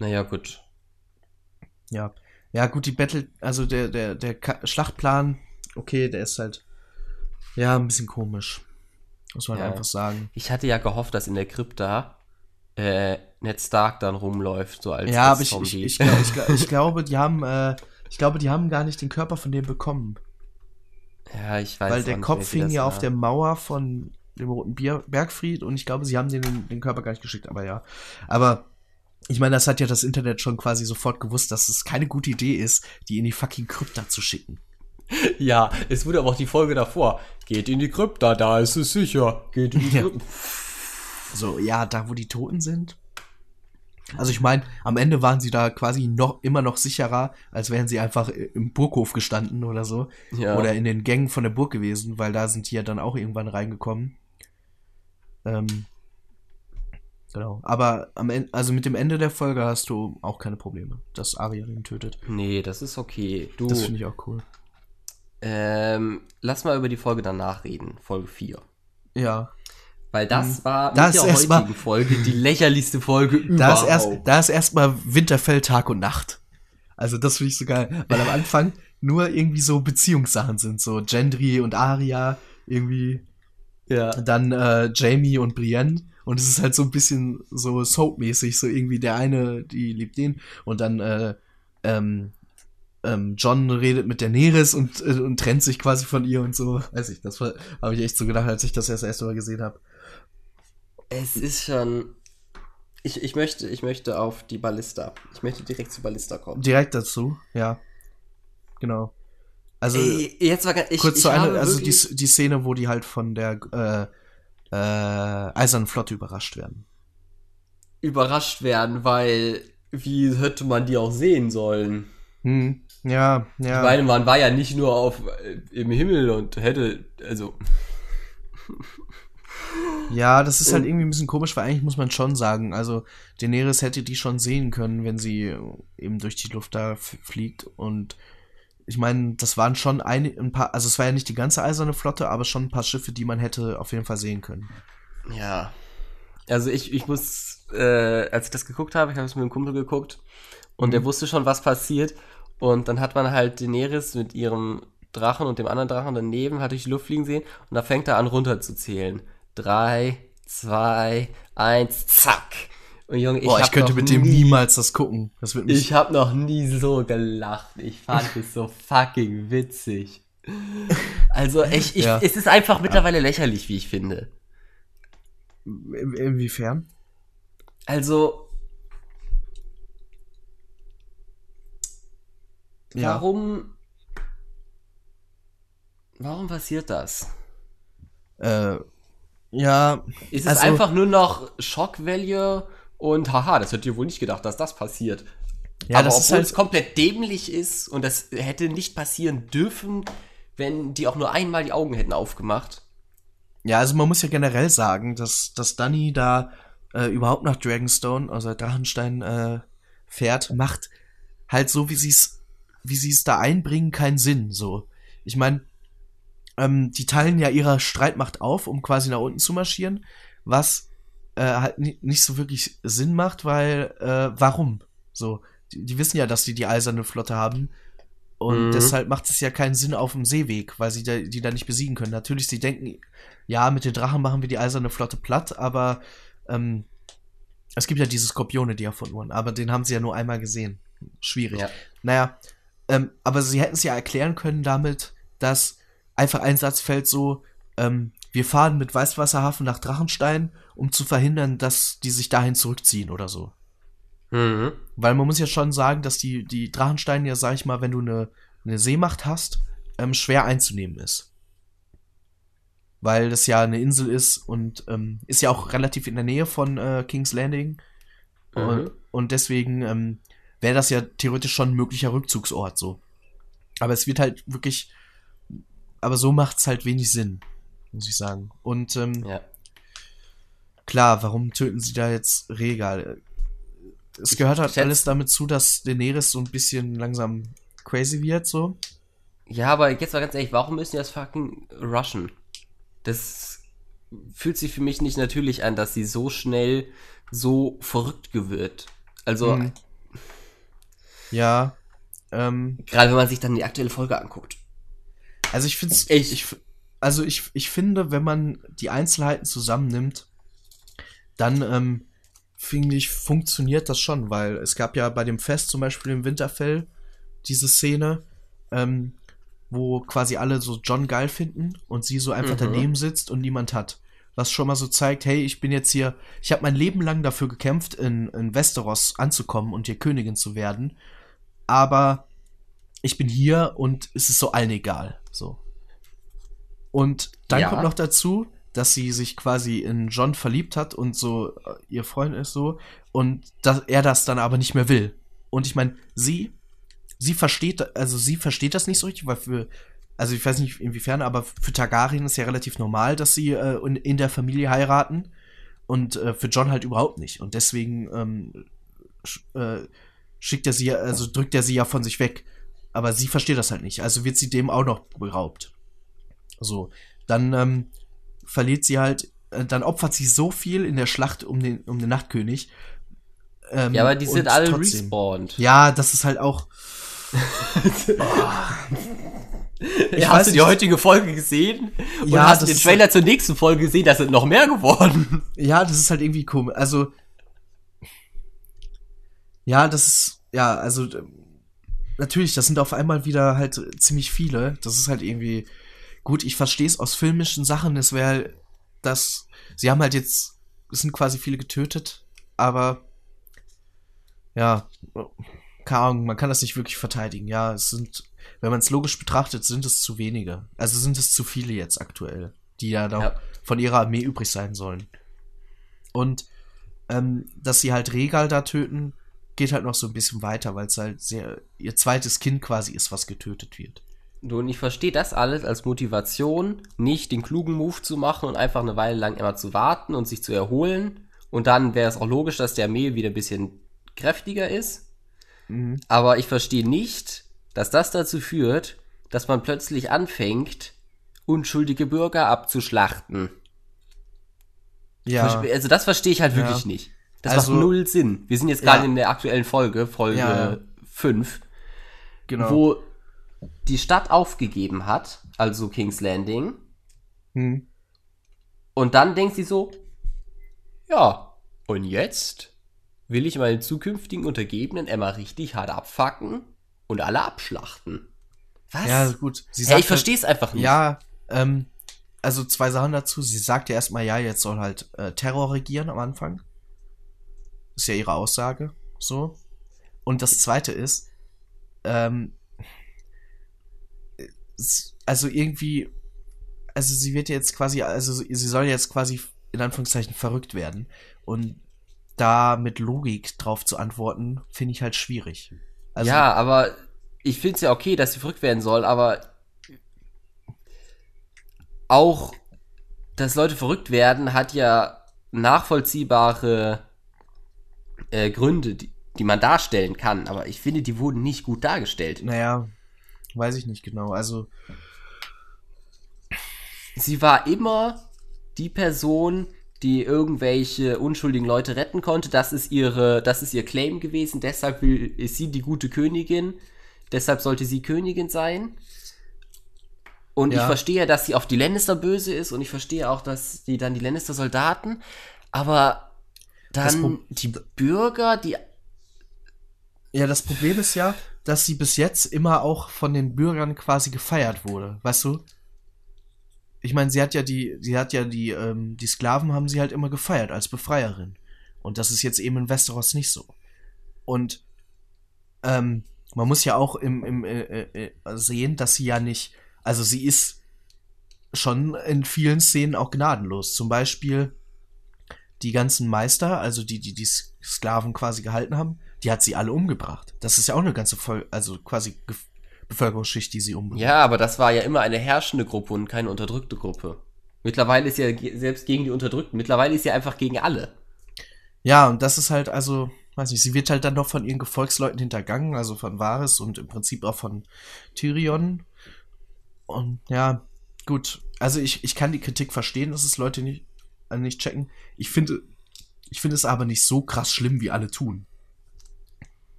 [SPEAKER 2] Naja, gut.
[SPEAKER 1] Ja. Ja, gut, die Battle, also der, der, der Ka Schlachtplan, okay, der ist halt, ja, ein bisschen komisch. Muss man
[SPEAKER 2] Ja.
[SPEAKER 1] einfach sagen.
[SPEAKER 2] Ich hatte ja gehofft, dass in der Krypta äh, Ned Stark dann rumläuft, so als,
[SPEAKER 1] ja,
[SPEAKER 2] als
[SPEAKER 1] aber ich, ich,
[SPEAKER 2] Zombie.
[SPEAKER 1] ich, glaub- ich, glaub- ich glaube, die haben, äh, ich glaube, die haben gar nicht den Körper von dem bekommen.
[SPEAKER 2] ja, ich weiß
[SPEAKER 1] Weil der Kopf hing ja
[SPEAKER 2] war.
[SPEAKER 1] auf der Mauer von dem Roten Bier Bergfried und ich glaube, sie haben den, den Körper gar nicht geschickt, aber ja. Aber ich meine, das hat ja das Internet schon quasi sofort gewusst, dass es keine gute Idee ist, die in die fucking Krypta zu schicken.
[SPEAKER 2] Ja, es wurde aber auch die Folge davor. Geht in die Krypta, da ist es sicher. Geht in die
[SPEAKER 1] Ja.
[SPEAKER 2] Krypta.
[SPEAKER 1] So, ja, da wo die Toten sind. Also ich meine, am Ende waren sie da quasi noch immer noch sicherer, als wären sie einfach im Burghof gestanden oder so.
[SPEAKER 2] Ja.
[SPEAKER 1] Oder in den Gängen von der Burg gewesen, weil da sind die ja dann auch irgendwann reingekommen. Ähm, genau. Aber am Ende, also mit dem Ende der Folge hast du auch keine Probleme, dass Arya den tötet.
[SPEAKER 2] Nee, das ist okay. Du,
[SPEAKER 1] Das finde ich auch cool.
[SPEAKER 2] ähm, lass mal über die Folge danach reden. Folge 4.
[SPEAKER 1] Ja.
[SPEAKER 2] Weil das war
[SPEAKER 1] Da
[SPEAKER 2] mit
[SPEAKER 1] ist
[SPEAKER 2] der
[SPEAKER 1] erst mal-
[SPEAKER 2] heutigen Folge die lächerlichste Folge
[SPEAKER 1] Da ist
[SPEAKER 2] überhaupt.
[SPEAKER 1] erst, da ist erstmal Winterfell Tag und Nacht. Also das finde ich so geil, weil am Anfang nur irgendwie so Beziehungssachen sind, so Gendry und Arya, irgendwie
[SPEAKER 2] ja.
[SPEAKER 1] dann äh, Jamie und Brienne und es ist halt so ein bisschen so soapmäßig, so irgendwie der eine, die liebt den und dann äh, ähm, ähm, John redet mit der Neris und, äh, und trennt sich quasi von ihr und so. Weiß ich, das habe ich echt so gedacht, als ich das erst erste Mal gesehen habe.
[SPEAKER 2] Es ist schon. Ich, ich, möchte, ich möchte auf die Ballista. Ich möchte direkt zu Ballista kommen.
[SPEAKER 1] Direkt dazu, ja. Genau. Also
[SPEAKER 2] Ey, jetzt war ganz, ich,
[SPEAKER 1] kurz
[SPEAKER 2] ich
[SPEAKER 1] zu einer, also die, die Szene, wo die halt von der, äh, äh, Eisernen Flotte überrascht werden.
[SPEAKER 2] Überrascht werden, weil wie hätte man die auch sehen sollen?
[SPEAKER 1] Hm, ja, ja.
[SPEAKER 2] Ich meine, man war ja nicht nur auf äh, im Himmel und hätte, also.
[SPEAKER 1] Ja, das ist halt irgendwie ein bisschen komisch, weil eigentlich muss man schon sagen, also Daenerys hätte die schon sehen können, wenn sie eben durch die Luft da fliegt. Und ich meine, das waren schon ein, ein paar, also es war ja nicht die ganze eiserne Flotte, aber schon ein paar Schiffe, die man hätte auf jeden Fall sehen können.
[SPEAKER 2] Ja. Also ich, ich muss, äh, als ich das geguckt habe, ich habe es mit einem Kumpel geguckt und der wusste schon, was passiert. Und dann hat man halt Daenerys mit ihrem Drachen und dem anderen Drachen daneben halt durch die Luft fliegen sehen und da fängt er an runterzuzählen. Drei, zwei, eins, zack. Und Junge, ich,
[SPEAKER 1] Boah, ich, könnte mit dem
[SPEAKER 2] nie,
[SPEAKER 1] niemals das gucken. Das wird mich.
[SPEAKER 2] Ich habe noch nie so gelacht. Ich fand es so fucking witzig. Also ich, ich,
[SPEAKER 1] Ja.
[SPEAKER 2] es ist einfach mittlerweile lächerlich, wie ich finde.
[SPEAKER 1] in, inwiefern?
[SPEAKER 2] Also,
[SPEAKER 1] Ja.
[SPEAKER 2] warum, warum passiert das?
[SPEAKER 1] Äh, ja,
[SPEAKER 2] Ist es
[SPEAKER 1] Also-
[SPEAKER 2] einfach nur noch Shock Value und haha, das hättet ihr wohl nicht gedacht, dass das passiert.
[SPEAKER 1] ja,
[SPEAKER 2] Aber
[SPEAKER 1] das
[SPEAKER 2] obwohl
[SPEAKER 1] halt.
[SPEAKER 2] es komplett dämlich ist und das hätte nicht passieren dürfen, wenn die auch nur einmal die Augen hätten aufgemacht.
[SPEAKER 1] Ja, also man muss ja generell sagen, dass, dass Dani da äh, überhaupt nach Dragonstone, also Drachenstein, äh, fährt, macht halt so, wie sie es, wie sie es da einbringen, keinen Sinn. So, ich meine, ähm, die teilen ja ihre Streitmacht auf, um quasi nach unten zu marschieren, was äh, halt ni- nicht so wirklich Sinn macht, weil äh, warum? So, die, die wissen ja, dass die die eiserne Flotte haben. Und
[SPEAKER 2] Mhm.
[SPEAKER 1] deshalb macht es ja keinen Sinn auf dem Seeweg, weil sie da, die da nicht besiegen können. Natürlich, sie denken, ja, mit den Drachen machen wir die eiserne Flotte platt, aber ähm, es gibt ja diese Skorpione, die erfunden wurden, aber den haben sie ja nur einmal gesehen. Schwierig.
[SPEAKER 2] Ja.
[SPEAKER 1] Naja, ähm, aber sie hätten es ja erklären können damit, dass einfach ein Satz fällt so, ähm, wir fahren mit Weißwasserhafen nach Drachenstein, um zu verhindern, dass die sich dahin zurückziehen oder so.
[SPEAKER 2] Mhm.
[SPEAKER 1] Weil man muss ja schon sagen, dass die, die Drachensteine ja, sag ich mal, wenn du eine, eine Seemacht hast, ähm, schwer einzunehmen ist. Weil das ja eine Insel ist und ähm, ist ja auch relativ in der Nähe von äh, King's Landing. Und,
[SPEAKER 2] Mhm.
[SPEAKER 1] und deswegen ähm, wäre das ja theoretisch schon ein möglicher Rückzugsort so. Aber es wird halt wirklich. Aber so macht es halt wenig Sinn, muss ich sagen. Und ähm,
[SPEAKER 2] Ja.
[SPEAKER 1] klar, warum töten sie da jetzt Regal? Es gehört halt alles damit zu, dass Daenerys so ein bisschen langsam crazy wird, so.
[SPEAKER 2] Ja, aber jetzt mal ganz ehrlich, warum müssen die das fucking rushen? Das fühlt sich für mich nicht natürlich an, dass sie so schnell so verrückt wird. Also,
[SPEAKER 1] Mhm. Ja. Ähm,
[SPEAKER 2] gerade wenn man sich dann die aktuelle Folge anguckt.
[SPEAKER 1] also ich finde es.
[SPEAKER 2] Ich-
[SPEAKER 1] Ich, also ich, ich finde, wenn man die Einzelheiten zusammennimmt, dann ähm, finde ich, funktioniert das schon, weil es gab ja bei dem Fest zum Beispiel im Winterfell diese Szene, ähm, wo quasi alle so John geil finden und sie so einfach
[SPEAKER 2] Mhm.
[SPEAKER 1] daneben sitzt und niemand hat. Was schon mal so zeigt, hey, ich bin jetzt hier, ich habe mein Leben lang dafür gekämpft, in, in Westeros anzukommen und hier Königin zu werden. Aber ich bin hier und es ist so allen egal. So. Und dann
[SPEAKER 2] Ja.
[SPEAKER 1] kommt noch dazu, dass sie sich quasi in John verliebt hat und so äh, ihr Freund ist so und dass er das dann aber nicht mehr will. Und ich meine, sie, sie versteht, also sie versteht das nicht so richtig, weil für, also ich weiß nicht inwiefern, aber für Targaryen ist ja relativ normal, dass sie äh, in, in der Familie heiraten und äh, für John halt überhaupt nicht. Und deswegen ähm, sch, äh, schickt er sie, also drückt er sie ja von sich weg. Aber sie versteht das halt nicht. Also wird sie dem auch noch beraubt. So, dann ähm, verliert sie halt, äh, dann opfert sie so viel in der Schlacht um den, um den Nachtkönig. Ähm,
[SPEAKER 2] Ja, aber die sind alle
[SPEAKER 1] trotzdem.
[SPEAKER 2] respawned.
[SPEAKER 1] Ja, das ist halt auch.
[SPEAKER 2] Ja,
[SPEAKER 1] weiß
[SPEAKER 2] hast du die heutige Folge gesehen? Und
[SPEAKER 1] Ja,
[SPEAKER 2] hast den Trailer zur nächsten Folge gesehen? Da sind noch mehr geworden.
[SPEAKER 1] Ja, das ist halt irgendwie komisch. Also. Ja, das ist. Ja, also. ähm, Natürlich, das sind auf einmal wieder halt ziemlich viele. Das ist halt irgendwie. Gut, ich verstehe es aus filmischen Sachen. Es wäre das. Sie haben halt jetzt. Es sind quasi viele getötet, aber. Ja. Keine Ahnung, man kann das nicht wirklich verteidigen. Ja, es sind. Wenn man es logisch betrachtet, sind es zu wenige. Also sind es zu viele jetzt aktuell. die ja noch
[SPEAKER 2] Ja.
[SPEAKER 1] von ihrer Armee übrig sein sollen. Und ähm, dass sie halt Regal da töten, geht halt noch so ein bisschen weiter, weil es halt sehr ihr zweites Kind quasi ist, was getötet wird.
[SPEAKER 2] Und ich verstehe das alles als Motivation, nicht den klugen Move zu machen und einfach eine Weile lang immer zu warten und sich zu erholen. Und dann wäre es auch logisch, dass der Mehl wieder ein bisschen kräftiger ist.
[SPEAKER 1] Mhm.
[SPEAKER 2] Aber ich verstehe nicht, dass das dazu führt, dass man plötzlich anfängt, unschuldige Bürger abzuschlachten.
[SPEAKER 1] Ja,
[SPEAKER 2] Also das verstehe ich halt
[SPEAKER 1] Ja.
[SPEAKER 2] wirklich nicht. Das
[SPEAKER 1] Also-
[SPEAKER 2] macht null Sinn. Wir sind jetzt gerade
[SPEAKER 1] Ja.
[SPEAKER 2] in der aktuellen Folge, Folge
[SPEAKER 1] Ja.
[SPEAKER 2] 5,
[SPEAKER 1] genau.
[SPEAKER 2] wo die Stadt aufgegeben hat, also King's Landing,
[SPEAKER 1] Hm.
[SPEAKER 2] und dann denkt sie so, ja, und jetzt will ich meine zukünftigen Untergebenen Emma richtig hart abfacken und alle abschlachten. Was?
[SPEAKER 1] Ja, gut. Sie
[SPEAKER 2] hey,
[SPEAKER 1] sagt
[SPEAKER 2] ich verstehe es einfach
[SPEAKER 1] halt,
[SPEAKER 2] nicht.
[SPEAKER 1] Ja, ähm, also zwei Sachen dazu. Sie sagt ja erstmal, ja, jetzt soll halt äh, Terror regieren am Anfang. Ist ja ihre Aussage. So. Und das zweite ist, ähm, also irgendwie, also sie wird jetzt quasi, also sie soll jetzt quasi in Anführungszeichen verrückt werden. Und da mit Logik drauf zu antworten, finde ich halt schwierig. Also,
[SPEAKER 2] ja, aber ich finde es ja okay, dass sie verrückt werden soll, aber auch, dass Leute verrückt werden, hat ja nachvollziehbare äh, Gründe, die, die man darstellen kann. Aber ich finde, die wurden nicht gut dargestellt.
[SPEAKER 1] naja, weiß ich nicht genau. Also,
[SPEAKER 2] Sie war immer die Person, die irgendwelche unschuldigen Leute retten konnte. Das ist ihre, das ist ihr Claim gewesen. Deshalb will, ist sie die gute Königin. Deshalb sollte sie Königin sein. Und ich
[SPEAKER 1] Ja.
[SPEAKER 2] verstehe, dass sie auf die Lannister böse ist und ich verstehe auch, dass die dann die Lannister Soldaten, aber dann die Bürger, die
[SPEAKER 1] Ja, das Problem ist ja, dass sie bis jetzt immer auch von den Bürgern quasi gefeiert wurde, weißt du? Ich meine, sie hat ja die, sie hat ja die, ähm, die Sklaven haben sie halt immer gefeiert als Befreierin. Und das ist jetzt eben in Westeros nicht so. Und ähm, man muss ja auch im, im äh, äh, äh, sehen, dass sie ja nicht, also sie ist schon in vielen Szenen auch gnadenlos. Zum Beispiel die ganzen Meister, also die, die die Sklaven quasi gehalten haben, die hat sie alle umgebracht. Das ist ja auch eine ganze Vol also quasi Ge Bevölkerungsschicht, die sie umbringt.
[SPEAKER 2] Ja, aber das war ja immer eine herrschende Gruppe und keine unterdrückte Gruppe. Mittlerweile ist ja ge- selbst gegen die Unterdrückten, mittlerweile ist ja einfach gegen alle.
[SPEAKER 1] Ja, und das ist halt, also, weiß nicht, sie wird halt dann noch von ihren Gefolgsleuten hintergangen, also von Varys und im Prinzip auch von Tyrion. Und ja, gut. Also ich, ich kann die Kritik verstehen, dass es Leute nicht, äh, nicht checken. Ich finde, ich finde es aber nicht so krass schlimm, wie alle tun.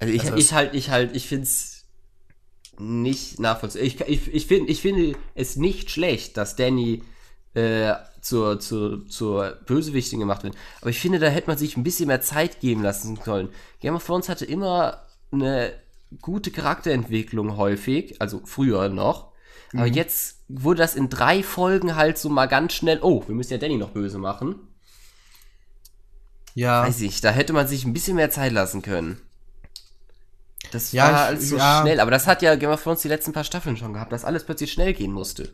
[SPEAKER 2] Also ich,
[SPEAKER 1] Also
[SPEAKER 2] ich halt, ich halt, ich find's nicht nachvollziehbar. Ich, ich, ich, find, ich finde es nicht schlecht, dass Danny äh, zur, zur, zur Bösewichtin gemacht wird. Aber ich finde, da hätte man sich ein bisschen mehr Zeit geben lassen sollen. Game of Thrones hatte immer eine gute Charakterentwicklung häufig, also früher noch. Aber
[SPEAKER 1] Mhm.
[SPEAKER 2] jetzt wurde das in drei Folgen halt so mal ganz schnell, oh, wir müssen ja Danny noch böse machen.
[SPEAKER 1] Ja.
[SPEAKER 2] Weiß ich, da hätte man sich ein bisschen mehr Zeit lassen können. Das
[SPEAKER 1] Ja,
[SPEAKER 2] war alles so
[SPEAKER 1] ja.
[SPEAKER 2] schnell, aber das hat ja Game of Thrones die letzten paar Staffeln schon gehabt, dass alles plötzlich schnell gehen musste.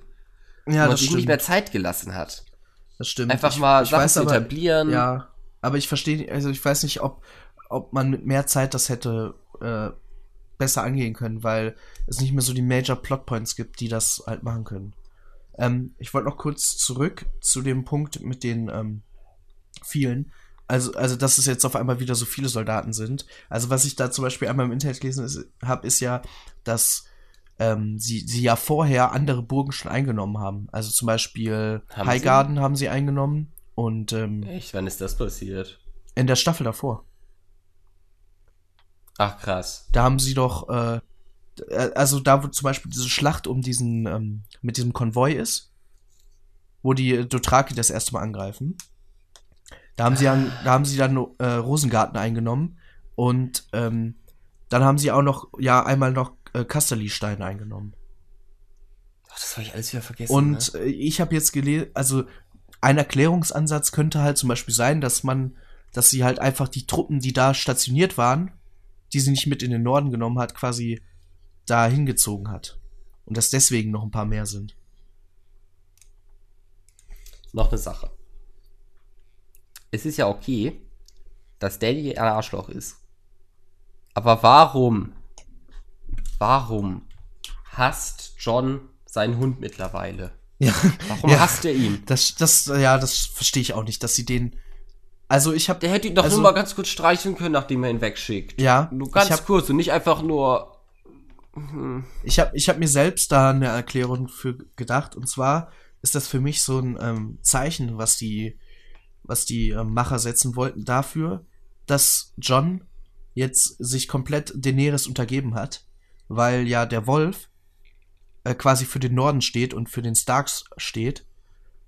[SPEAKER 1] ja,
[SPEAKER 2] und man sich nicht mehr Zeit gelassen hat.
[SPEAKER 1] Das stimmt.
[SPEAKER 2] Einfach
[SPEAKER 1] Ich-
[SPEAKER 2] mal
[SPEAKER 1] ich
[SPEAKER 2] Sachen
[SPEAKER 1] weiß
[SPEAKER 2] zu
[SPEAKER 1] aber-
[SPEAKER 2] etablieren.
[SPEAKER 1] Ja, aber ich verstehe, also ich weiß nicht, ob, ob man mit mehr Zeit das hätte äh, besser angehen können, weil es nicht mehr so die Major Plotpoints gibt, die das halt machen können. Ähm, ich wollte noch kurz zurück zu dem Punkt mit den ähm, vielen. Also, also, dass es jetzt auf einmal wieder so viele Soldaten sind. Also, was ich da zum Beispiel einmal im Internet gelesen habe, ist ja, dass ähm, sie, sie ja vorher andere Burgen schon eingenommen haben. Also zum Beispiel
[SPEAKER 2] Haben
[SPEAKER 1] Highgarden haben sie eingenommen und ähm,
[SPEAKER 2] Echt, wann ist das passiert?
[SPEAKER 1] in der Staffel davor.
[SPEAKER 2] Ach krass.
[SPEAKER 1] Da haben sie doch, äh, äh, also da wo zum Beispiel diese Schlacht um diesen, ähm, mit diesem Konvoi ist, wo die Dothraki das erste Mal angreifen. Da haben sie dann, da haben sie dann äh, Rosengarten eingenommen und ähm, dann haben sie auch noch, ja, einmal noch äh, Casterly-Stein eingenommen.
[SPEAKER 2] Ach, das habe ich alles wieder vergessen.
[SPEAKER 1] Und
[SPEAKER 2] ne?
[SPEAKER 1] äh, ich habe jetzt gelesen, also ein Erklärungsansatz könnte halt zum Beispiel sein, dass man, dass sie halt einfach die Truppen, die da stationiert waren, die sie nicht mit in den Norden genommen hat, quasi da hingezogen hat. Und dass deswegen noch ein paar mehr sind.
[SPEAKER 2] noch eine Sache. Es ist ja okay, dass Daddy ein Arschloch ist. Aber warum, warum hasst John seinen Hund mittlerweile?
[SPEAKER 1] Ja.
[SPEAKER 2] Warum
[SPEAKER 1] ja.
[SPEAKER 2] hasst er ihn?
[SPEAKER 1] Das, das, ja, das verstehe ich auch nicht, dass sie den. Also ich habe
[SPEAKER 2] Der hätte ihn doch
[SPEAKER 1] Also-
[SPEAKER 2] nur mal ganz kurz streicheln können, nachdem er ihn wegschickt.
[SPEAKER 1] Ja,
[SPEAKER 2] Nur ganz
[SPEAKER 1] hab-
[SPEAKER 2] kurz und nicht einfach nur.
[SPEAKER 1] Ich habe ich hab mir selbst da eine Erklärung für gedacht. Und zwar ist das für mich so ein ähm, Zeichen, was die, was die ähm, Macher setzen wollten dafür, dass John jetzt sich komplett Daenerys untergeben hat, weil ja der Wolf äh, quasi für den Norden steht und für den Starks steht.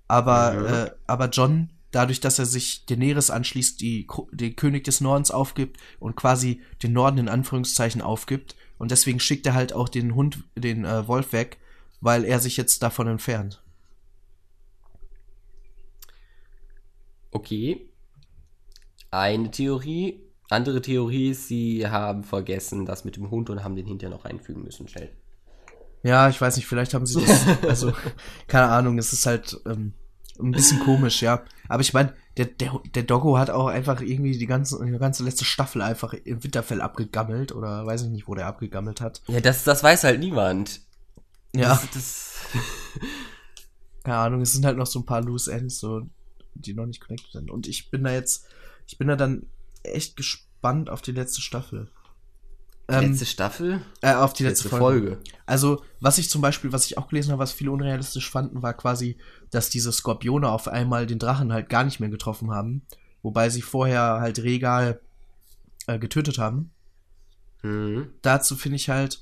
[SPEAKER 1] Aber,
[SPEAKER 2] Mhm.
[SPEAKER 1] äh, aber John, dadurch, dass er sich Daenerys anschließt, die, den König des Nordens aufgibt und quasi den Norden in Anführungszeichen aufgibt. Und deswegen schickt er halt auch den Hund, den äh, Wolf weg, weil er sich jetzt davon entfernt.
[SPEAKER 2] Okay. Eine Theorie. Andere Theorie ist, sie haben vergessen, das mit dem Hund und haben den hinterher noch einfügen müssen, schnell.
[SPEAKER 1] Ja, ich weiß nicht, vielleicht haben sie das, also, keine Ahnung, es ist halt ähm, ein bisschen komisch, ja. Aber ich meine, der, der, der Doggo hat auch einfach irgendwie die ganze, die ganze letzte Staffel einfach im Winterfell abgegammelt oder weiß ich nicht, wo der abgegammelt hat.
[SPEAKER 2] Ja, das, das weiß halt niemand.
[SPEAKER 1] Ja,
[SPEAKER 2] Das, das,
[SPEAKER 1] keine Ahnung, es sind halt noch so ein paar Loose Ends, so, die noch nicht connected sind. Und ich bin da jetzt, ich bin da dann echt gespannt auf die letzte Staffel. Ähm,
[SPEAKER 2] letzte Staffel?
[SPEAKER 1] äh, auf die letzte,
[SPEAKER 2] Letzte
[SPEAKER 1] Folge.
[SPEAKER 2] Folge.
[SPEAKER 1] Also, was ich zum Beispiel, was ich auch gelesen habe, was viele unrealistisch fanden, war quasi, dass diese Skorpione auf einmal den Drachen halt gar nicht mehr getroffen haben. Wobei sie vorher halt Regal äh, getötet haben.
[SPEAKER 2] Mhm.
[SPEAKER 1] Dazu finde ich halt,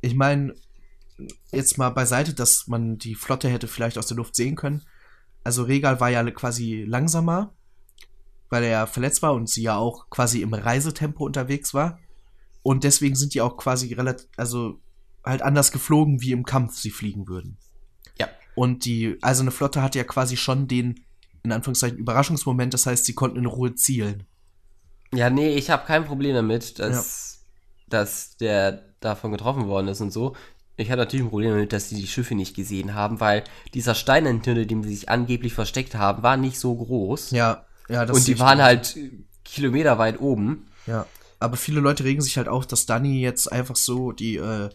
[SPEAKER 1] ich meine, jetzt mal beiseite, dass man die Flotte hätte vielleicht aus der Luft sehen können. Also Regal war ja quasi langsamer, weil er ja verletzt war und sie ja auch quasi im Reisetempo unterwegs war. Und deswegen sind die auch quasi relativ, also halt anders geflogen, wie im Kampf sie fliegen würden.
[SPEAKER 2] Ja.
[SPEAKER 1] Und die eiserne Flotte hatte ja quasi schon den, in Anführungszeichen, Überraschungsmoment, das heißt, sie konnten in Ruhe zielen.
[SPEAKER 2] Ja, nee, ich habe kein Problem damit, dass, dass der davon getroffen worden ist und so. Ich hatte natürlich ein Problem damit, dass sie die Schiffe nicht gesehen haben, weil dieser Stein, hinter dem sie sich angeblich versteckt haben, war nicht so groß.
[SPEAKER 1] Ja, ja, das
[SPEAKER 2] und die waren halt Kilometer weit oben.
[SPEAKER 1] Ja, aber viele Leute regen sich halt auf, dass Danny jetzt einfach so die, äh,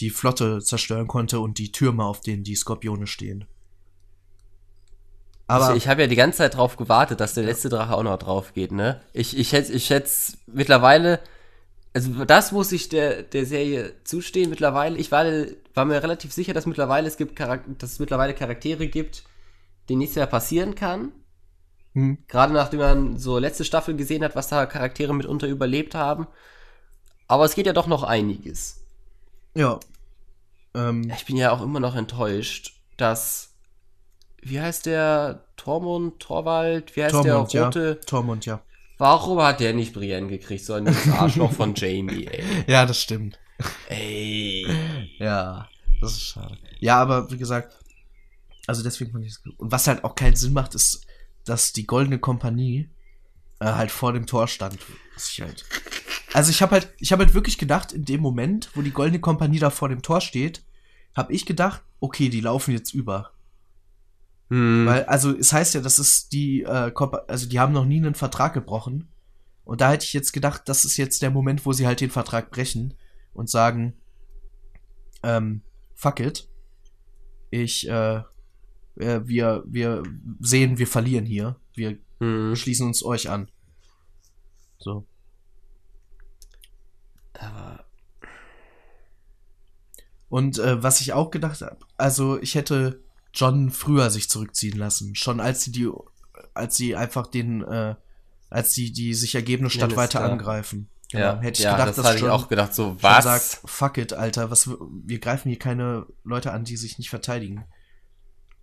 [SPEAKER 1] die Flotte zerstören konnte und die Türme, auf denen die Skorpione stehen. Aber
[SPEAKER 2] ich ich habe ja die ganze Zeit drauf gewartet, dass der letzte Drache auch noch drauf geht, ne? Ich, ich schätze ich schätz mittlerweile, also das muss ich der, der Serie zustehen mittlerweile. Ich war, war mir relativ sicher, dass mittlerweile es gibt Charak dass es mittlerweile Charaktere gibt, denen nichts mehr passieren kann.
[SPEAKER 1] hm,
[SPEAKER 2] Gerade nachdem man so letzte Staffel gesehen hat, was da Charaktere mitunter überlebt haben. Aber es geht ja doch noch einiges.
[SPEAKER 1] ja. Ähm,
[SPEAKER 2] Ich bin ja auch immer noch enttäuscht, dass. Wie heißt der? Tormund, Torwald? Wie heißt
[SPEAKER 1] Tormund,
[SPEAKER 2] der
[SPEAKER 1] ja.
[SPEAKER 2] rote?
[SPEAKER 1] Tormund, ja.
[SPEAKER 2] Warum hat der nicht Brienne gekriegt, sondern das Arschloch von Jamie, ey?
[SPEAKER 1] Ja, das stimmt.
[SPEAKER 2] Ey.
[SPEAKER 1] Ja, das ist schade. Ja, aber wie gesagt, also deswegen fand ich es gut. Und was halt auch keinen Sinn macht, ist, dass die Goldene Kompanie äh, halt vor dem Tor stand. Was ich halt. Also ich habe halt, ich habe halt wirklich gedacht, in dem Moment, wo die Goldene Kompanie da vor dem Tor steht, habe ich gedacht, okay, die laufen jetzt über.
[SPEAKER 2] Hm.
[SPEAKER 1] Weil, also es heißt ja, das ist die, äh, also die haben noch nie einen Vertrag gebrochen. Und da hätte ich jetzt gedacht, das ist jetzt der Moment, wo sie halt den Vertrag brechen und sagen, ähm, fuck it. Ich, äh, äh, wir, wir sehen, wir verlieren hier. Wir
[SPEAKER 2] Hm.
[SPEAKER 1] schließen uns euch an. So.
[SPEAKER 2] Aber.
[SPEAKER 1] Und äh, was ich auch gedacht habe, also ich hätte John früher sich zurückziehen lassen, schon als sie die, als sie einfach den, äh, als sie die sich ergebene Stadt
[SPEAKER 2] Lannister.
[SPEAKER 1] weiter angreifen. Genau.
[SPEAKER 2] Ja,
[SPEAKER 1] hätte ich
[SPEAKER 2] ja,
[SPEAKER 1] gedacht,
[SPEAKER 2] das
[SPEAKER 1] dass
[SPEAKER 2] hatte ich
[SPEAKER 1] John
[SPEAKER 2] auch gedacht, so, was?
[SPEAKER 1] sagt, fuck it, Alter, was, wir greifen hier keine Leute an, die sich nicht verteidigen.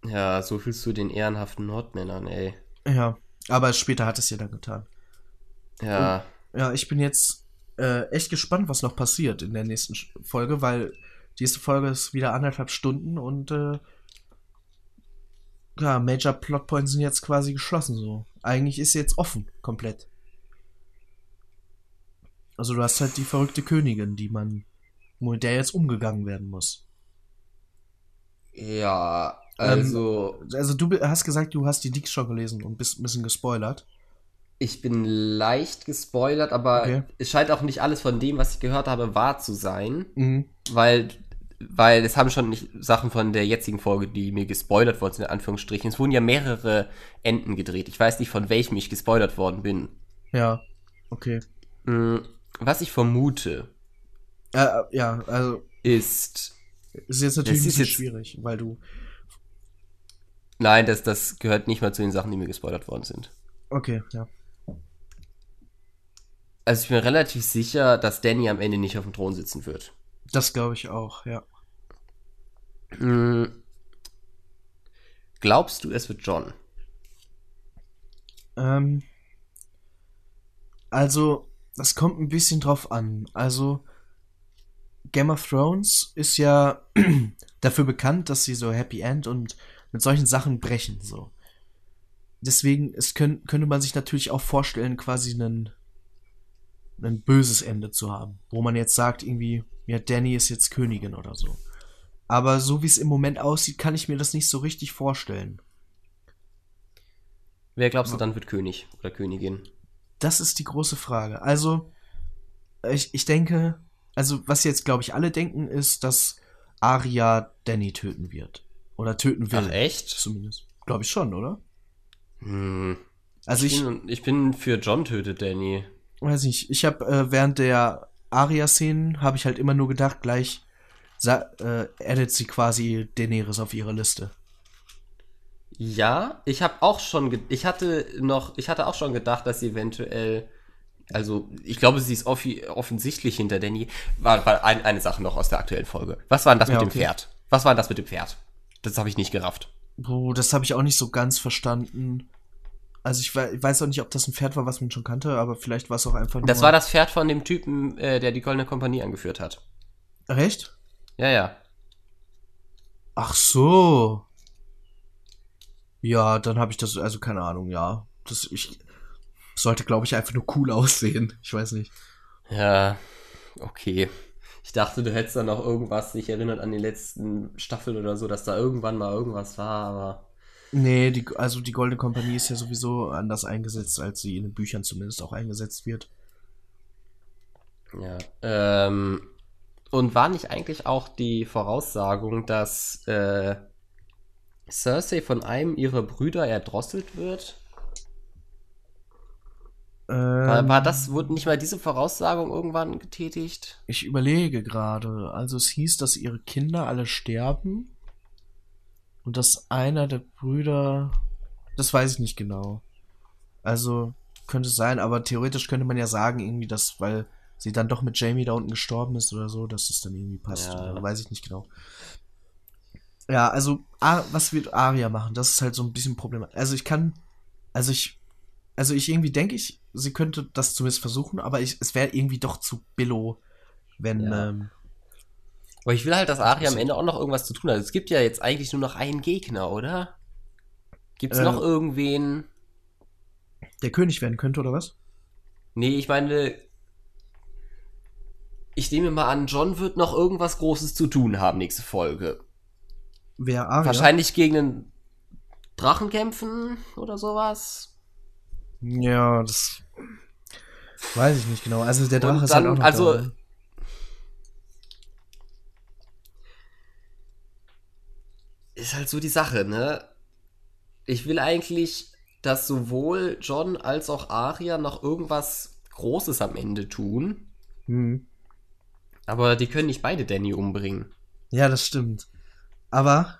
[SPEAKER 2] Ja, so fühlst du den ehrenhaften Nordmännern, ey.
[SPEAKER 1] Ja, aber später hat es ja dann getan.
[SPEAKER 2] Ja.
[SPEAKER 1] Ja, ich bin jetzt äh, echt gespannt, was noch passiert in der nächsten Folge, weil die nächste Folge ist wieder anderthalb Stunden und äh, ja, Major Plotpoints sind jetzt quasi geschlossen so. Eigentlich ist sie jetzt offen, komplett. Also du hast halt die verrückte Königin, die man, mit der jetzt umgegangen werden muss.
[SPEAKER 2] Ja, also.
[SPEAKER 1] Ähm, also du hast gesagt, du hast die Leaks schon gelesen und bist ein bisschen gespoilert.
[SPEAKER 2] Ich bin leicht gespoilert, aber okay. es scheint auch nicht alles von dem, was ich gehört habe, wahr zu sein. Mhm. Weil, weil es haben schon nicht Sachen von der jetzigen Folge, die mir gespoilert worden sind, in Anführungsstrichen. Es wurden ja mehrere Enden gedreht. Ich weiß nicht, von welchem ich gespoilert worden bin.
[SPEAKER 1] Ja, okay.
[SPEAKER 2] Mm, was ich vermute.
[SPEAKER 1] Äh, ja, also.
[SPEAKER 2] Ist.
[SPEAKER 1] Ist jetzt natürlich ein bisschen schwierig, weil du.
[SPEAKER 2] Nein, das, das gehört nicht mal zu den Sachen, die mir gespoilert worden sind.
[SPEAKER 1] Okay, ja.
[SPEAKER 2] Also ich bin relativ sicher, dass Danny am Ende nicht auf dem Thron sitzen wird.
[SPEAKER 1] Das glaube ich auch, ja.
[SPEAKER 2] Hm. Glaubst du, es wird John?
[SPEAKER 1] Ähm, also, das kommt ein bisschen drauf an. Also, Game of Thrones ist ja dafür bekannt, dass sie so Happy End und mit solchen Sachen brechen, so. Deswegen es könnt, könnte man sich natürlich auch vorstellen, quasi einen ein böses Ende zu haben, wo man jetzt sagt, irgendwie, ja, Danny ist jetzt Königin oder so. Aber so wie es im Moment aussieht, kann ich mir das nicht so richtig vorstellen.
[SPEAKER 2] Wer glaubst du dann wird König oder Königin?
[SPEAKER 1] Das ist die große Frage. Also, ich, ich denke, also was jetzt, glaube ich, alle denken, ist, dass Arya Danny töten wird. Oder töten will.
[SPEAKER 2] Ach, echt?
[SPEAKER 1] Zumindest. Glaube ich schon, oder?
[SPEAKER 2] Hm. Also ich, ich, bin, ich bin für John tötet Danny
[SPEAKER 1] weiß nicht, ich habe äh, während der Aria-Szenen habe ich halt immer nur gedacht, gleich äh, addet sie quasi Daenerys auf ihre Liste.
[SPEAKER 2] Ja, ich habe auch schon, ich hatte noch, ich hatte auch schon gedacht, dass sie eventuell, also ich glaube, sie ist offensichtlich hinter Danny. War, war ein, eine Sache noch aus der aktuellen Folge. Was war denn das ja, mit okay. dem Pferd? Was war denn das mit dem Pferd? Das habe ich nicht gerafft.
[SPEAKER 1] Bro, das habe ich auch nicht so ganz verstanden. Also ich weiß auch nicht, ob das ein Pferd war, was man schon kannte, aber vielleicht war es auch einfach nur.
[SPEAKER 2] Das war das Pferd von dem Typen, äh, der die Goldene Kompanie angeführt hat.
[SPEAKER 1] Recht?
[SPEAKER 2] Ja, ja.
[SPEAKER 1] Ach so. Ja, dann habe ich das, also keine Ahnung, ja. Das ich sollte, glaube ich, einfach nur cool aussehen. Ich weiß nicht.
[SPEAKER 2] Ja, okay. Ich dachte, du hättest dann noch irgendwas sich erinnert an die letzten Staffeln oder so, dass da irgendwann mal irgendwas war, aber.
[SPEAKER 1] Nee, die, also die Goldene Kompanie ist ja sowieso anders eingesetzt, als sie in den Büchern zumindest auch eingesetzt wird.
[SPEAKER 2] Ja. Ähm, und war nicht eigentlich auch die Voraussagung, dass äh, Cersei von einem ihrer Brüder erdrosselt wird? Ähm, war, war, das, wurde nicht mal diese Voraussagung irgendwann getätigt?
[SPEAKER 1] Ich überlege gerade. Also es hieß, dass ihre Kinder alle sterben. Und dass einer der Brüder, das weiß ich nicht genau. Also könnte es sein, aber theoretisch könnte man ja sagen, irgendwie, dass, weil sie dann doch mit Jamie da unten gestorben ist oder so, dass das dann irgendwie passt. Ja. weiß ich nicht genau. Ja, also, was wird Aria machen? Das ist halt so ein bisschen problematisch. Also ich kann, also ich, also ich irgendwie denke ich, sie könnte das zumindest versuchen, aber ich, es wäre irgendwie doch zu billow, wenn, ja. ähm,
[SPEAKER 2] aber ich will halt, dass Ari am Ende auch noch irgendwas zu tun hat. Es gibt ja jetzt eigentlich nur noch einen Gegner, oder? Gibt es äh, noch irgendwen?
[SPEAKER 1] Der König werden könnte, oder was?
[SPEAKER 2] Nee, ich meine, ich nehme mal an, John wird noch irgendwas Großes zu tun haben, nächste Folge.
[SPEAKER 1] Wer Arya?
[SPEAKER 2] Wahrscheinlich gegen einen Drachen kämpfen oder sowas.
[SPEAKER 1] Ja, das weiß ich nicht genau. Also der Drache
[SPEAKER 2] ist halt
[SPEAKER 1] auch noch
[SPEAKER 2] also da, ist halt so die Sache, ne? Ich will eigentlich, dass sowohl John als auch Arya noch irgendwas Großes am Ende tun. Hm. Aber die können nicht beide Danny umbringen.
[SPEAKER 1] Ja, das stimmt. Aber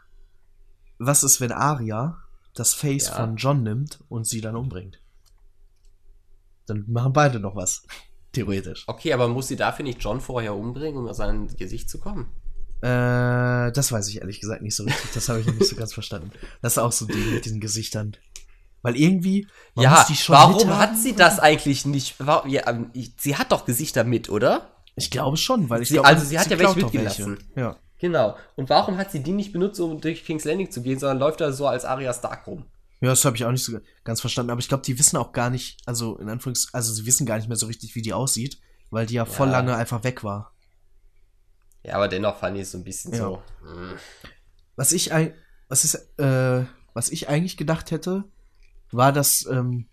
[SPEAKER 1] was ist, wenn Arya das Face ja. von John nimmt und sie dann umbringt? Dann machen beide noch was. Theoretisch.
[SPEAKER 2] Okay, aber muss sie dafür nicht John vorher umbringen, um aus seinem Gesicht zu kommen?
[SPEAKER 1] Äh, das weiß ich ehrlich gesagt nicht so richtig. Das habe ich noch nicht so ganz verstanden. Das ist auch so die mit diesen Gesichtern. Weil irgendwie.
[SPEAKER 2] Ja, warum hat sie das eigentlich nicht? Warum, ja, ähm, sie hat doch Gesichter mit, oder?
[SPEAKER 1] Ich glaube schon, weil ich
[SPEAKER 2] sie,
[SPEAKER 1] glaube,
[SPEAKER 2] Also sie hat sie ja welche mitgelassen.
[SPEAKER 1] Welche. Ja.
[SPEAKER 2] Genau. Und warum hat sie die nicht benutzt, um durch King's Landing zu gehen, sondern läuft da so als Arya Stark rum?
[SPEAKER 1] Ja, das habe ich auch nicht so ganz verstanden. Aber ich glaube, die wissen auch gar nicht, also in Anführungs, also sie wissen gar nicht mehr so richtig, wie die aussieht, weil die ja, ja. voll lange einfach weg war.
[SPEAKER 2] Ja, aber dennoch fand ich es so ein bisschen ja. so. Mh.
[SPEAKER 1] Was ich, was, ist, äh, was ich eigentlich gedacht hätte, war, dass ähm,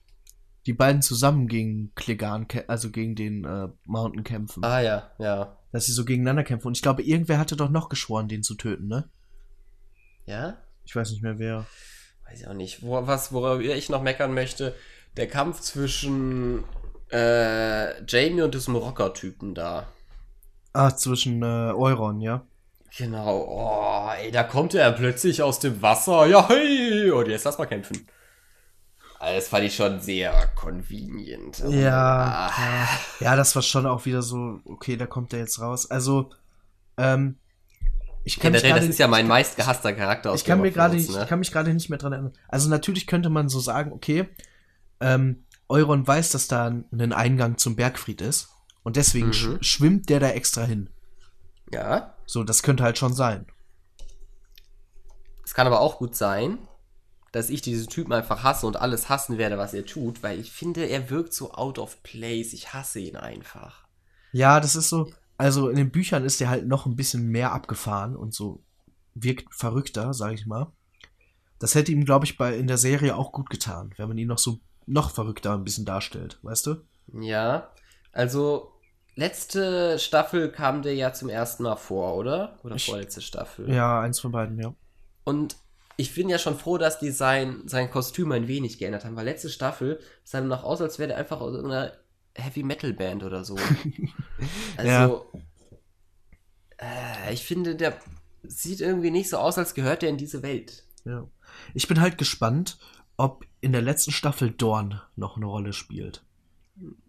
[SPEAKER 1] die beiden zusammen gegen Klegan, also gegen den äh, Mountain kämpfen.
[SPEAKER 2] Ah ja, ja.
[SPEAKER 1] Dass sie so gegeneinander kämpfen. Und ich glaube, irgendwer hatte doch noch geschworen, den zu töten, ne?
[SPEAKER 2] Ja?
[SPEAKER 1] Ich weiß nicht mehr wer.
[SPEAKER 2] Weiß ich auch nicht. Wo, was, worüber ich noch meckern möchte, der Kampf zwischen äh, Jamie und diesem Rocker-Typen da.
[SPEAKER 1] Ah, zwischen äh, Euron, ja.
[SPEAKER 2] Genau. Oh, ey, da kommt er plötzlich aus dem Wasser. Ja, hey! Und jetzt lass mal kämpfen. Also das fand ich schon sehr convenient.
[SPEAKER 1] Ja, ah. ja, das war schon auch wieder so, okay, da kommt er jetzt raus. Also, ähm,
[SPEAKER 2] ich kann Generell, das ist ja mein meistgehasster Charakter
[SPEAKER 1] aus Ich kann mir gerade, ne? ich kann mich gerade nicht mehr dran erinnern. Also natürlich könnte man so sagen, okay, ähm, Euron weiß, dass da ein Eingang zum Bergfried ist und deswegen mhm. sch schwimmt der da extra hin.
[SPEAKER 2] Ja.
[SPEAKER 1] So, das könnte halt schon sein.
[SPEAKER 2] Es kann aber auch gut sein, dass ich diesen Typen einfach hasse und alles hassen werde, was er tut, weil ich finde, er wirkt so out of place. Ich hasse ihn einfach.
[SPEAKER 1] Ja, das ist so, also in den Büchern ist er halt noch ein bisschen mehr abgefahren und so wirkt verrückter, sag ich mal. Das hätte ihm, glaube ich, bei in der Serie auch gut getan, wenn man ihn noch so noch verrückter ein bisschen darstellt, weißt du?
[SPEAKER 2] Ja, also letzte Staffel kam der ja zum ersten Mal vor, oder? Oder ich, vorletzte Staffel?
[SPEAKER 1] Ja, eins von beiden, ja.
[SPEAKER 2] Und ich bin ja schon froh, dass die sein, sein Kostüm ein wenig geändert haben, weil letzte Staffel sah dann noch aus, als wäre der einfach aus irgendeiner Heavy Metal Band oder so. also, ja. äh, ich finde, der sieht irgendwie nicht so aus, als gehört er in diese Welt.
[SPEAKER 1] Ja. Ich bin halt gespannt, ob in der letzten Staffel Dorn noch eine Rolle spielt.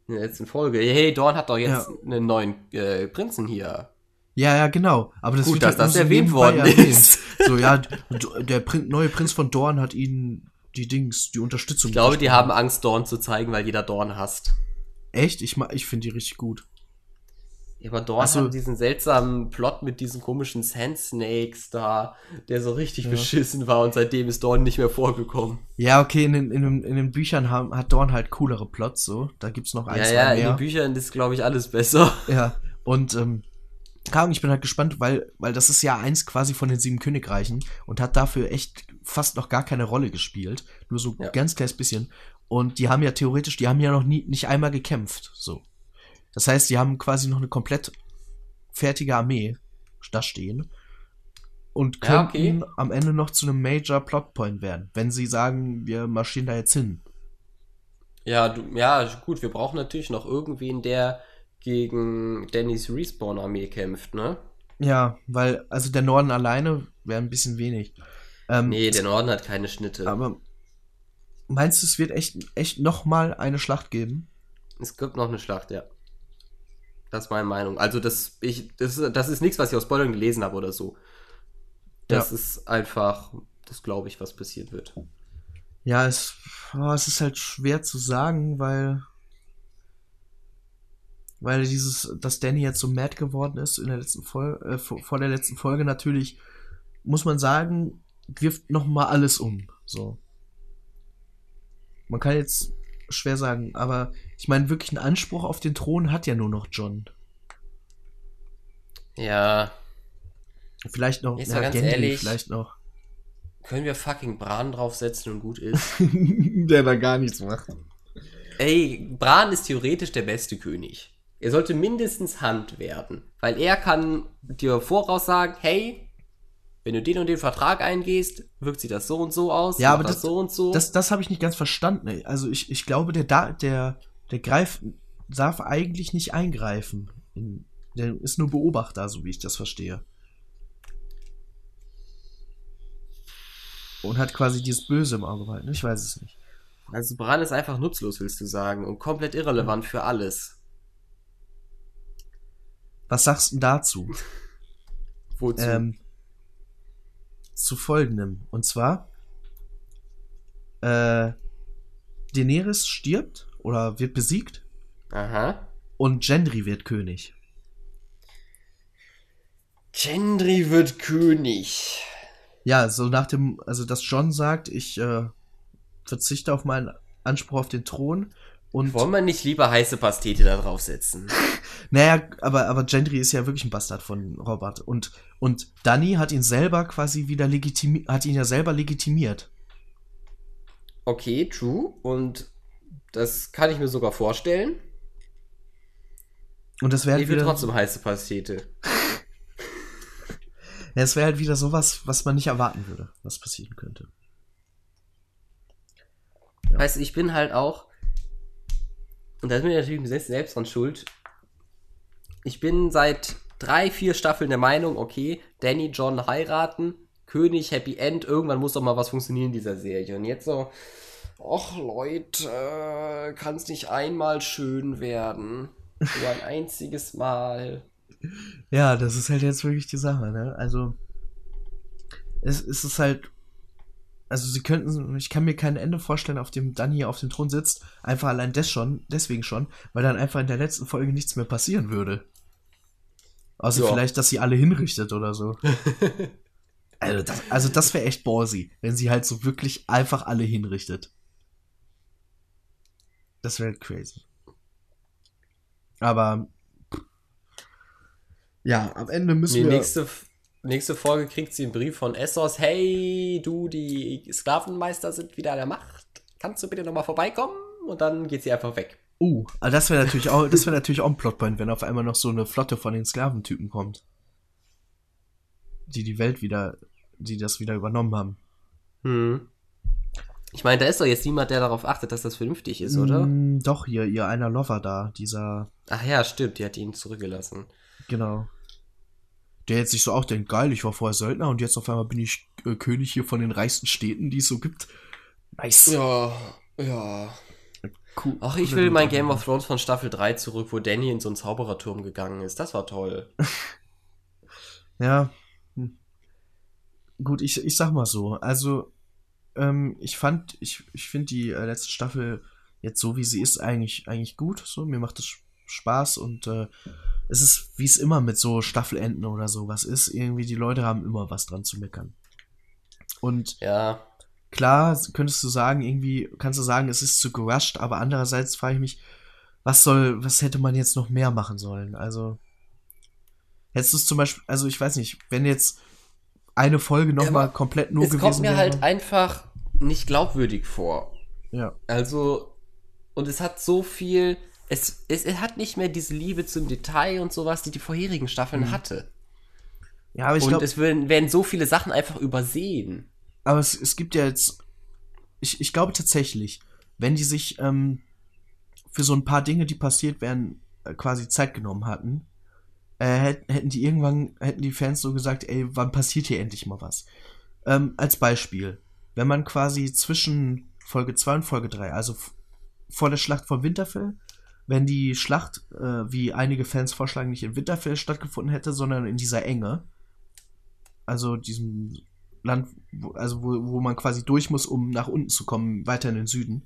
[SPEAKER 2] In der letzten Folge. Hey, Dorn hat doch jetzt ja. einen neuen äh, Prinzen hier.
[SPEAKER 1] Ja, ja, genau. Aber das
[SPEAKER 2] Gut, dass halt das erwähnt worden ist.
[SPEAKER 1] So, ja, der Prin neue Prinz von Dorn hat ihnen die Dings, die Unterstützung.
[SPEAKER 2] Ich glaube, die haben Angst, Dorn zu zeigen, weil jeder Dorn hasst.
[SPEAKER 1] Echt? Ich, ich finde die richtig gut.
[SPEAKER 2] Ja, aber Dorn so. hat diesen seltsamen Plot mit diesen komischen Sand Snakes da, der so richtig ja. beschissen war und seitdem ist Dorn nicht mehr vorgekommen.
[SPEAKER 1] Ja, okay, in den, in den, in den Büchern haben, hat Dorn halt coolere Plots so. Da gibt's noch
[SPEAKER 2] eins. Ja, ja, mehr. in den Büchern ist, glaube ich, alles besser.
[SPEAKER 1] Ja, und ähm, ich bin halt gespannt, weil, weil das ist ja eins quasi von den sieben Königreichen und hat dafür echt fast noch gar keine Rolle gespielt. Nur so ja. ganz kleines bisschen. Und die haben ja theoretisch, die haben ja noch nie, nicht einmal gekämpft. So. Das heißt, die haben quasi noch eine komplett fertige Armee da stehen und könnten ja, okay. am Ende noch zu einem Major Plotpoint werden, wenn sie sagen, wir marschieren da jetzt hin.
[SPEAKER 2] Ja, du, ja, gut, wir brauchen natürlich noch irgendwen, der gegen Dannys Respawn-Armee kämpft, ne?
[SPEAKER 1] Ja, weil, also der Norden alleine wäre ein bisschen wenig.
[SPEAKER 2] Ähm, nee, der Norden hat keine Schnitte.
[SPEAKER 1] Aber meinst du, es wird echt, echt nochmal eine Schlacht geben?
[SPEAKER 2] Es gibt noch eine Schlacht, ja. Das ist meine Meinung. Also, das, ich, das, das ist nichts, was ich aus Spoilern gelesen habe oder so. Das ja. ist einfach, das glaube ich, was passiert wird.
[SPEAKER 1] Ja, es, oh, es ist halt schwer zu sagen, weil weil dieses, dass Danny jetzt so mad geworden ist in der letzten Folge, äh, vor, vor, der letzten Folge natürlich, muss man sagen, wirft noch mal alles um. So. Man kann jetzt schwer sagen, aber ich meine, wirklich einen Anspruch auf den Thron hat ja nur noch John.
[SPEAKER 2] Ja.
[SPEAKER 1] Vielleicht noch,
[SPEAKER 2] Jetzt ja, ganz Gendy, ehrlich,
[SPEAKER 1] vielleicht noch.
[SPEAKER 2] Können wir fucking Bran draufsetzen und gut ist?
[SPEAKER 1] der da gar nichts macht.
[SPEAKER 2] Ey, Bran ist theoretisch der beste König. Er sollte mindestens Hand werden, weil er kann dir voraussagen, hey, wenn du den und den Vertrag eingehst, wirkt sich das so und so aus,
[SPEAKER 1] ja, aber das, das so und so. Das, das habe ich nicht ganz verstanden. Also ich, ich glaube, der, der, der greift, darf eigentlich nicht eingreifen. Der ist nur Beobachter, so wie ich das verstehe. Und hat quasi dieses Böse im Auge behalten. Ich weiß es nicht.
[SPEAKER 2] Also Bran ist einfach nutzlos, willst du sagen, und komplett irrelevant für alles.
[SPEAKER 1] Was sagst du dazu?
[SPEAKER 2] Wozu?
[SPEAKER 1] Ähm, zu folgendem. Und zwar, äh, Daenerys stirbt oder wird besiegt.
[SPEAKER 2] Aha.
[SPEAKER 1] Und Gendry wird König.
[SPEAKER 2] Gendry wird König.
[SPEAKER 1] Ja, so nach dem, also dass John sagt, ich äh, verzichte auf meinen Anspruch auf den Thron Und
[SPEAKER 2] Wollen wir nicht lieber heiße Pastete da draufsetzen?
[SPEAKER 1] Naja, aber, aber Gendry ist ja wirklich ein Bastard von Robert. Und, und Danny hat ihn selber quasi wieder legitimiert, hat ihn ja selber legitimiert.
[SPEAKER 2] Okay, true. Und das kann ich mir sogar vorstellen.
[SPEAKER 1] Und das wäre halt
[SPEAKER 2] Ich
[SPEAKER 1] wieder,
[SPEAKER 2] trotzdem heiße Pastete.
[SPEAKER 1] ja, das wäre halt wieder sowas, was man nicht erwarten würde, was passieren könnte.
[SPEAKER 2] Weißt du, ich bin halt auch, und da ist mir natürlich selbst, selbst dran schuld. Ich bin seit drei, vier Staffeln der Meinung, okay, Danny, John heiraten, König, Happy End, irgendwann muss doch mal was funktionieren in dieser Serie. Und jetzt so, ach Leute, kann es nicht einmal schön werden? Nur ein einziges Mal.
[SPEAKER 1] Ja, das ist halt jetzt wirklich die Sache, ne? Also, es, es ist halt, also sie könnten, ich kann mir kein Ende vorstellen, auf dem dann hier auf dem Thron sitzt, einfach allein das schon, deswegen schon, weil dann einfach in der letzten Folge nichts mehr passieren würde. Außer
[SPEAKER 2] Ja.
[SPEAKER 1] vielleicht, dass sie alle hinrichtet oder so. also das, also das wäre echt ballsy, wenn sie halt so wirklich einfach alle hinrichtet. Das wäre crazy. Aber ja, am Ende müssen
[SPEAKER 2] Die
[SPEAKER 1] wir.
[SPEAKER 2] nächste, nächste Folge kriegt sie einen Brief von Essos. Hey, du, die Sklavenmeister sind wieder an der Macht. Kannst du bitte nochmal vorbeikommen? Und dann geht sie einfach weg.
[SPEAKER 1] Uh, aber das wäre natürlich auch, das wäre natürlich auch ein Plotpoint, wenn auf einmal noch so eine Flotte von den Sklaventypen kommt. Die die Welt wieder, die das wieder übernommen haben.
[SPEAKER 2] Hm. Ich meine, da ist doch jetzt niemand, der darauf achtet, dass das vernünftig ist, oder?
[SPEAKER 1] Mm, doch, ihr, ihr einer Lover da, dieser,
[SPEAKER 2] Ach ja, stimmt, die hat ihn zurückgelassen.
[SPEAKER 1] genau. Der jetzt sich so auch denkt, geil, ich war vorher Söldner und jetzt auf einmal bin ich äh, König hier von den reichsten Städten, die es so gibt. Nice.
[SPEAKER 2] Ja, ja.
[SPEAKER 1] Cool.
[SPEAKER 2] Ach, ich will mein. Game of Thrones von Staffel 3 zurück, wo Danny in so einen Zaubererturm gegangen ist. Das war toll.
[SPEAKER 1] Ja. Hm. Gut, ich, ich sag mal so. Also, ähm, ich fand, ich, ich finde die äh, letzte Staffel jetzt so, wie sie ist, eigentlich, eigentlich gut. So, mir macht es Spaß und äh, es ist, wie es immer mit so Staffelenden oder sowas ist. Irgendwie, die Leute haben immer was dran zu meckern. Und
[SPEAKER 2] Ja.
[SPEAKER 1] klar, könntest du sagen, irgendwie, kannst du sagen, es ist zu gerusht, aber andererseits frage ich mich, was soll, was hätte man jetzt noch mehr machen sollen? Also, hättest du es zum Beispiel, also ich weiß nicht, wenn jetzt eine Folge
[SPEAKER 2] Ja,
[SPEAKER 1] nochmal
[SPEAKER 2] aber
[SPEAKER 1] komplett nur
[SPEAKER 2] es
[SPEAKER 1] gewesen
[SPEAKER 2] kommt mir
[SPEAKER 1] wäre.
[SPEAKER 2] halt einfach nicht glaubwürdig vor.
[SPEAKER 1] ja.
[SPEAKER 2] Also, und es hat so viel, es, es, es hat nicht mehr diese Liebe zum Detail und sowas, die die vorherigen Staffeln
[SPEAKER 1] Mhm.
[SPEAKER 2] hatte.
[SPEAKER 1] ja, aber ich
[SPEAKER 2] und
[SPEAKER 1] glaube,
[SPEAKER 2] es werden, werden so viele Sachen einfach übersehen.
[SPEAKER 1] aber es, es gibt ja jetzt, ich, ich glaube tatsächlich, wenn die sich ähm, für so ein paar Dinge, die passiert wären, äh, quasi Zeit genommen hatten, äh, hätten, hätten die irgendwann, hätten die Fans so gesagt, ey, wann passiert hier endlich mal was? Ähm, als Beispiel, wenn man quasi zwischen Folge 2 und Folge 3, also vor der Schlacht von Winterfell, wenn die Schlacht, äh, wie einige Fans vorschlagen, nicht in Winterfell stattgefunden hätte, sondern in dieser Enge, also diesem Land, wo, also wo, wo man quasi durch muss, um nach unten zu kommen, weiter in den Süden.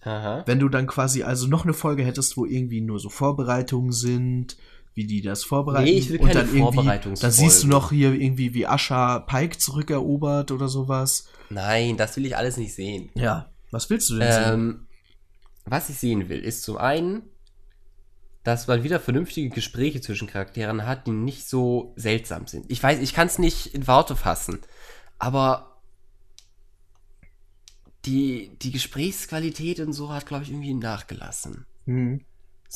[SPEAKER 2] Aha.
[SPEAKER 1] Wenn du dann quasi also noch eine Folge hättest, wo irgendwie nur so Vorbereitungen sind, wie die das vorbereiten.
[SPEAKER 2] Nee, ich will keine Vorbereitungsfolge.
[SPEAKER 1] dann siehst du noch hier irgendwie, wie Ascha Pike zurückerobert oder sowas.
[SPEAKER 2] Nein, das will ich alles nicht sehen.
[SPEAKER 1] Ja, was willst du denn sehen?
[SPEAKER 2] Ähm, was ich sehen will, ist zum einen, dass man wieder vernünftige Gespräche zwischen Charakteren hat, die nicht so seltsam sind. Ich weiß, ich kann es nicht in Worte fassen, aber die, die Gesprächsqualität und so hat, glaube ich, irgendwie nachgelassen.
[SPEAKER 1] Hm.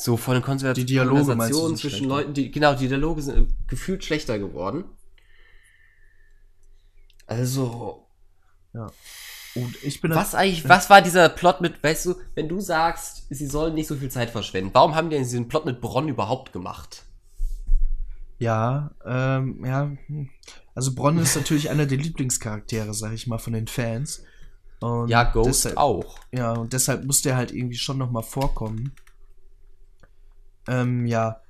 [SPEAKER 2] So von den Konver
[SPEAKER 1] Die Dialoge
[SPEAKER 2] Konversationen
[SPEAKER 1] sind
[SPEAKER 2] zwischen
[SPEAKER 1] schlechter?
[SPEAKER 2] Leuten, die, genau, die Dialoge sind äh, gefühlt schlechter geworden. Also,
[SPEAKER 1] Und ich bin
[SPEAKER 2] Was eigentlich, was war dieser Plot mit, weißt du, wenn du sagst, sie sollen nicht so viel Zeit verschwenden, warum haben die denn diesen Plot mit Bronn überhaupt gemacht?
[SPEAKER 1] Ja, ähm, ja. hm. Also Bronn ist natürlich einer der Lieblingscharaktere, sag ich mal, von den Fans. Und
[SPEAKER 2] Ja, Ghost
[SPEAKER 1] deshalb,
[SPEAKER 2] auch.
[SPEAKER 1] Ja, und deshalb muss der halt irgendwie schon noch mal vorkommen. Ähm, ja,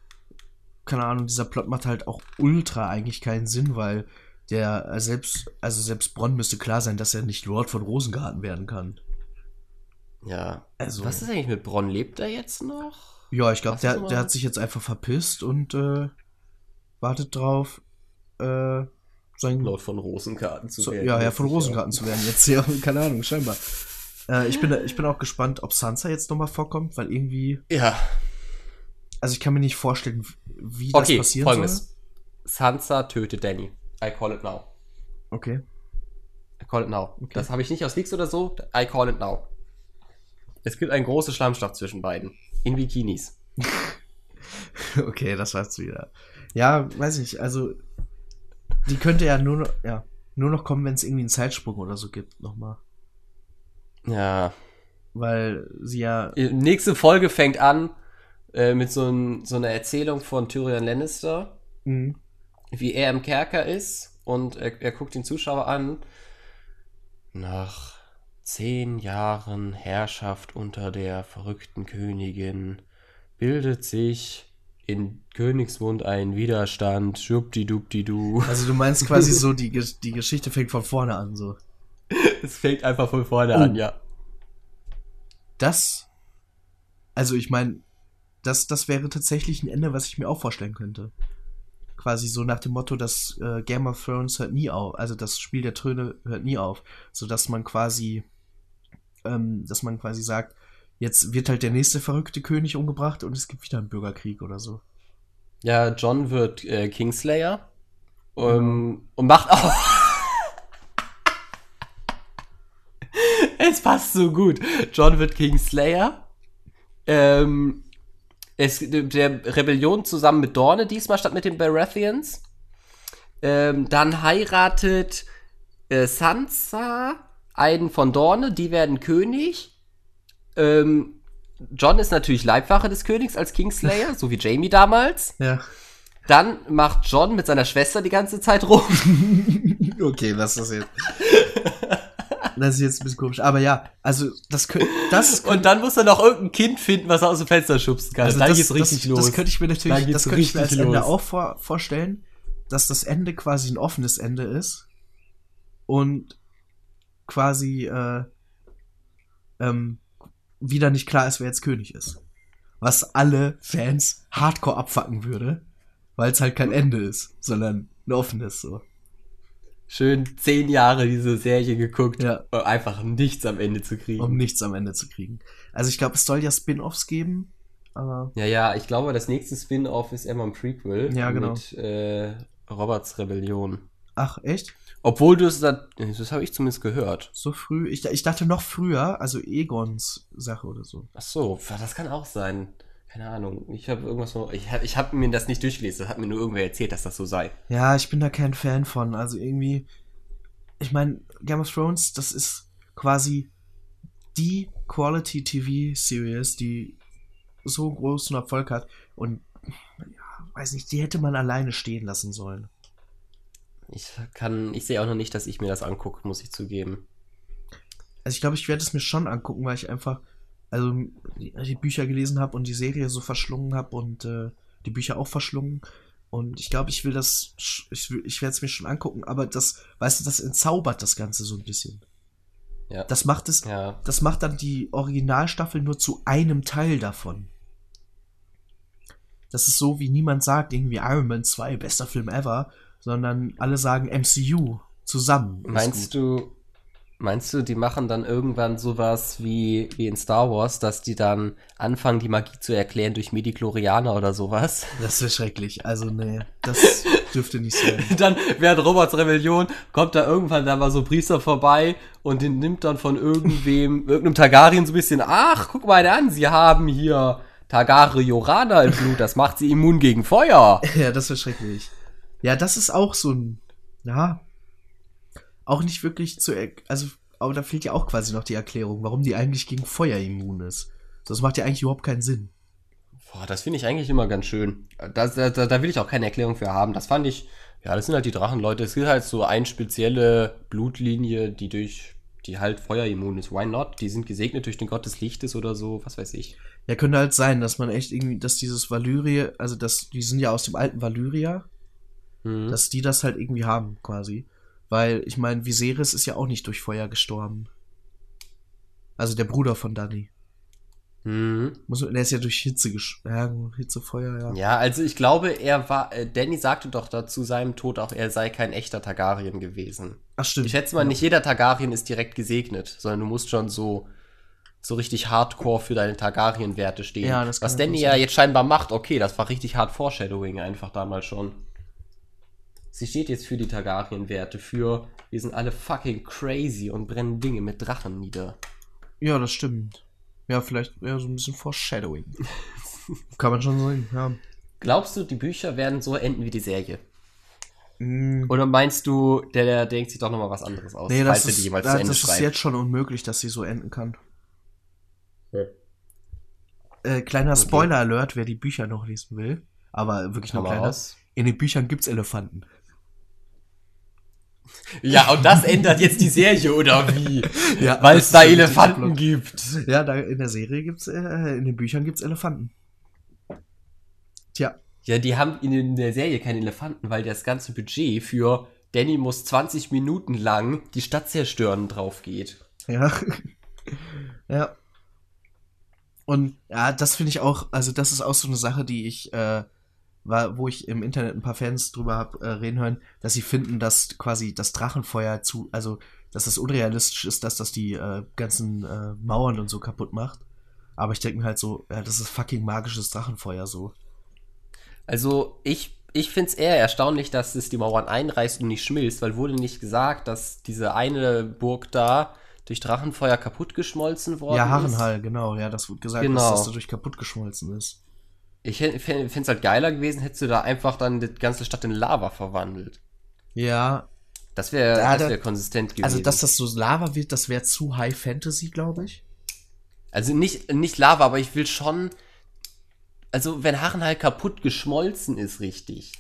[SPEAKER 1] keine Ahnung, dieser Plot macht halt auch ultra eigentlich keinen Sinn, weil der äh, selbst, also selbst Bronn müsste klar sein, dass er nicht Lord von Rosengarten werden kann.
[SPEAKER 2] Ja.
[SPEAKER 1] Also-
[SPEAKER 2] Was ist eigentlich mit Bronn? Lebt er jetzt noch?
[SPEAKER 1] Ja, ich glaube, der, der hat sich jetzt einfach verpisst und äh, wartet drauf, äh, sein
[SPEAKER 2] Lord von Rosengarten zu
[SPEAKER 1] So,
[SPEAKER 2] werden.
[SPEAKER 1] ja, ja, von. Rosengarten zu werden. Jetzt ja, keine Ahnung, scheinbar. Äh, ich, bin, ich bin auch gespannt, ob Sansa jetzt nochmal vorkommt, weil irgendwie.
[SPEAKER 2] Ja.
[SPEAKER 1] Also ich kann mir nicht vorstellen, wie das
[SPEAKER 2] Okay,
[SPEAKER 1] passieren
[SPEAKER 2] folgendes.
[SPEAKER 1] soll.
[SPEAKER 2] Sansa tötet Danny. I call it now.
[SPEAKER 1] Okay.
[SPEAKER 2] I call it now.
[SPEAKER 1] Okay.
[SPEAKER 2] Das habe ich nicht aus Leaks oder so. I call it now. Es gibt eine große Schlammschlacht zwischen beiden. In Bikinis.
[SPEAKER 1] Okay, das war's wieder. Ja, weiß ich, also die könnte ja nur noch, ja, nur noch kommen, wenn es irgendwie einen Zeitsprung oder so gibt, nochmal.
[SPEAKER 2] Ja.
[SPEAKER 1] Weil sie ja.
[SPEAKER 2] Die Nächste Folge fängt an äh, mit so, ein, so einer Erzählung von Tyrion Lannister,
[SPEAKER 1] Mhm.
[SPEAKER 2] wie er im Kerker ist und er, er guckt den Zuschauer an. Nach zehn Jahren Herrschaft unter der verrückten Königin bildet sich in Königsmund ein Widerstand. Schubdidubdidu.
[SPEAKER 1] Also du meinst quasi so, die, die Geschichte fängt von vorne an, so.
[SPEAKER 2] Es fängt einfach von vorne
[SPEAKER 1] Oh.
[SPEAKER 2] an, ja.
[SPEAKER 1] Das. Also ich meine, das, das wäre tatsächlich ein Ende, was ich mir auch vorstellen könnte. Quasi so nach dem Motto, dass äh, Game of Thrones hört nie auf, also das Spiel der Tröne hört nie auf, so dass man quasi, ähm, dass man quasi sagt, jetzt wird halt der nächste verrückte König umgebracht und es gibt wieder einen Bürgerkrieg oder so.
[SPEAKER 2] Ja, John wird äh, Kingslayer ähm, und macht auch. es passt so gut. John wird Kingslayer. Ähm, es, der Rebellion zusammen mit Dorne diesmal statt mit den Baratheons. Ähm, dann heiratet äh, Sansa einen von Dorne, die werden König. Ähm, John ist natürlich Leibwache des Königs als Kingslayer, so wie Jamie damals.
[SPEAKER 1] Ja.
[SPEAKER 2] Dann macht John mit seiner Schwester die ganze Zeit rum.
[SPEAKER 1] okay, was ist das jetzt? Das ist jetzt ein bisschen komisch. Aber ja, also das könnte. Das
[SPEAKER 2] Und dann muss er noch irgendein Kind finden, was er aus dem Fenster schubsen kann.
[SPEAKER 1] Also
[SPEAKER 2] dann
[SPEAKER 1] das,
[SPEAKER 2] geht's richtig
[SPEAKER 1] das,
[SPEAKER 2] los.
[SPEAKER 1] Das könnte ich mir natürlich, das könnte ich mir als
[SPEAKER 2] richtig
[SPEAKER 1] Ende
[SPEAKER 2] los.
[SPEAKER 1] auch vor, vorstellen, dass das Ende quasi ein offenes Ende ist und quasi äh, ähm, wieder nicht klar ist, wer jetzt König ist. Was alle Fans hardcore abfacken würde, weil es halt kein Ende ist, sondern ein offenes so.
[SPEAKER 2] Schön zehn Jahre diese Serie geguckt,
[SPEAKER 1] Ja.
[SPEAKER 2] um einfach nichts am Ende zu kriegen.
[SPEAKER 1] Um nichts am Ende zu kriegen. Also ich glaube, es soll ja Spin-offs geben, aber
[SPEAKER 2] ja, ja, ich glaube, das nächste Spin-off ist immer ein Prequel.
[SPEAKER 1] Ja, genau.
[SPEAKER 2] Mit äh, Roberts Rebellion.
[SPEAKER 1] ach echt?
[SPEAKER 2] Obwohl du es da, das habe ich zumindest gehört.
[SPEAKER 1] So früh? Ich, ich dachte noch früher, also Egons Sache oder so.
[SPEAKER 2] Ach so, das kann auch sein. Keine Ahnung. Ich habe irgendwas noch, ich habe ich hab mir das nicht durchgelesen. Das hat mir nur irgendwer erzählt, dass das so sei.
[SPEAKER 1] Ja, ich bin da kein Fan von. Also irgendwie, ich meine, Game of Thrones, das ist quasi die Quality TV Series, die so großen Erfolg hat und ja, weiß nicht, die hätte man alleine stehen lassen sollen.
[SPEAKER 2] Ich kann, ich sehe auch noch nicht, dass ich mir das angucke, muss ich zugeben.
[SPEAKER 1] Also ich glaube, ich werde es mir schon angucken, weil ich einfach also die, die Bücher gelesen habe und die Serie so verschlungen habe und äh, die Bücher auch verschlungen. Und ich glaube, ich will das, ich, will- ich werde es mir schon angucken, aber das, weißt du, das entzaubert das Ganze so ein bisschen.
[SPEAKER 2] Ja.
[SPEAKER 1] Das macht es,
[SPEAKER 2] ja.
[SPEAKER 1] das macht dann die Originalstaffel nur zu einem Teil davon. Das ist so, wie niemand sagt, irgendwie Iron Man 2, bester Film ever, sondern alle sagen MCU zusammen.
[SPEAKER 2] Meinst du, meinst du, die machen dann irgendwann sowas wie, wie in Star Wars, dass die dann anfangen, die Magie zu erklären durch Medichlorianer oder sowas?
[SPEAKER 1] Das wäre schrecklich. Also, nee, das dürfte nicht sein.
[SPEAKER 2] Dann während Roberts Rebellion kommt da irgendwann da mal so Priester vorbei und den nimmt dann von irgendwem, irgendeinem Targaryen so ein bisschen, ach, guck mal an, sie haben hier Targaryen im Blut, das macht sie immun gegen Feuer.
[SPEAKER 1] Ja, das wäre schrecklich. Ja, das ist auch so ein, ja, auch nicht wirklich zu, also, aber da fehlt ja auch quasi noch die Erklärung, warum die eigentlich gegen Feuer immun ist. Das macht ja eigentlich überhaupt keinen Sinn.
[SPEAKER 2] Boah, das finde ich eigentlich immer ganz schön. Da, da, da will ich auch keine Erklärung für haben. Das fand ich, ja, das sind halt die Drachenleute. Es gibt halt so eine spezielle Blutlinie, die durch, die halt feuerimmun ist. Why not? Die sind gesegnet durch den Gott des Lichtes oder so, was weiß ich.
[SPEAKER 1] Ja, könnte halt sein, dass man echt irgendwie, dass dieses Valyria, also das, die sind ja aus dem alten Valyria,
[SPEAKER 2] Mhm.
[SPEAKER 1] dass die das halt irgendwie haben, quasi. Weil, ich meine, Viserys ist ja auch nicht durch Feuer gestorben. Also der Bruder von Dani.
[SPEAKER 2] Mhm.
[SPEAKER 1] Muss, der ist ja durch Hitze gestorben. Ja, Hitze, Feuer, ja.
[SPEAKER 2] Ja, also ich glaube, er war, äh, Danny sagte doch da zu seinem Tod auch, er sei kein echter Targaryen gewesen.
[SPEAKER 1] Ach, stimmt.
[SPEAKER 2] Ich schätze mal,
[SPEAKER 1] ja.
[SPEAKER 2] nicht jeder Targaryen ist direkt gesegnet, sondern du musst schon so so richtig hardcore für deine Targaryen-Werte stehen.
[SPEAKER 1] Ja, das
[SPEAKER 2] Was Danny ja jetzt scheinbar macht, okay, das war richtig hart Foreshadowing einfach damals schon. Sie steht jetzt für die Targaryen-Werte, für wir sind alle fucking crazy und brennen Dinge mit Drachen nieder.
[SPEAKER 1] Ja, das stimmt. Ja, vielleicht ja, so ein bisschen Foreshadowing. Kann man schon sagen, ja.
[SPEAKER 2] Glaubst du, die Bücher werden so enden wie die Serie?
[SPEAKER 1] Mm,
[SPEAKER 2] Oder meinst du, der, der denkt sich doch nochmal was anderes aus,
[SPEAKER 1] nee, das
[SPEAKER 2] falls er
[SPEAKER 1] ist,
[SPEAKER 2] die jemals
[SPEAKER 1] das,
[SPEAKER 2] zu Ende
[SPEAKER 1] das ist jetzt schon unmöglich, dass sie so enden kann.
[SPEAKER 2] Ja.
[SPEAKER 1] Äh, kleiner
[SPEAKER 2] Okay.
[SPEAKER 1] Spoiler-Alert, wer die Bücher noch lesen will. Aber wirklich nur
[SPEAKER 2] mal
[SPEAKER 1] kleiner.
[SPEAKER 2] raus.
[SPEAKER 1] In den Büchern gibt's Elefanten.
[SPEAKER 2] Ja, und das ändert jetzt die Serie, oder wie?
[SPEAKER 1] Ja,
[SPEAKER 2] Weil es da Elefanten gibt.
[SPEAKER 1] Ja, da in der Serie gibt's, äh, in den Büchern gibt's Elefanten. Tja,
[SPEAKER 2] Ja, die haben in der Serie keine Elefanten, weil das ganze Budget für Danny muss 20 Minuten lang die Stadt zerstören drauf geht.
[SPEAKER 1] ja. ja. Und ja, das finde ich auch, also das ist auch so eine Sache, die ich, äh, war, wo ich im Internet ein paar Fans drüber hab äh, reden hören, dass sie finden, dass quasi das Drachenfeuer zu, also dass es unrealistisch ist, dass das die äh, ganzen äh, Mauern und so kaputt macht. Aber ich denke mir halt so, ja, das ist fucking magisches Drachenfeuer so.
[SPEAKER 2] Also ich, ich finde es eher erstaunlich, dass es die Mauern einreißt und nicht schmilzt, weil wurde nicht gesagt, dass diese eine Burg da durch Drachenfeuer kaputtgeschmolzen worden
[SPEAKER 1] Ja,
[SPEAKER 2] ist.
[SPEAKER 1] Harrenhall, genau, ja, das wird gesagt,
[SPEAKER 2] Genau.
[SPEAKER 1] dass das dadurch kaputt geschmolzen ist.
[SPEAKER 2] Ich finde es halt geiler gewesen, hättest du da einfach dann die ganze Stadt in Lava verwandelt.
[SPEAKER 1] Ja,
[SPEAKER 2] Das wäre
[SPEAKER 1] Ja,
[SPEAKER 2] das
[SPEAKER 1] da-
[SPEAKER 2] wär konsistent gewesen.
[SPEAKER 1] also dass das so Lava wird, das wäre zu High Fantasy, glaube ich.
[SPEAKER 2] Also nicht, nicht Lava, aber ich will schon. Also, wenn Harrenhal kaputt geschmolzen ist, richtig.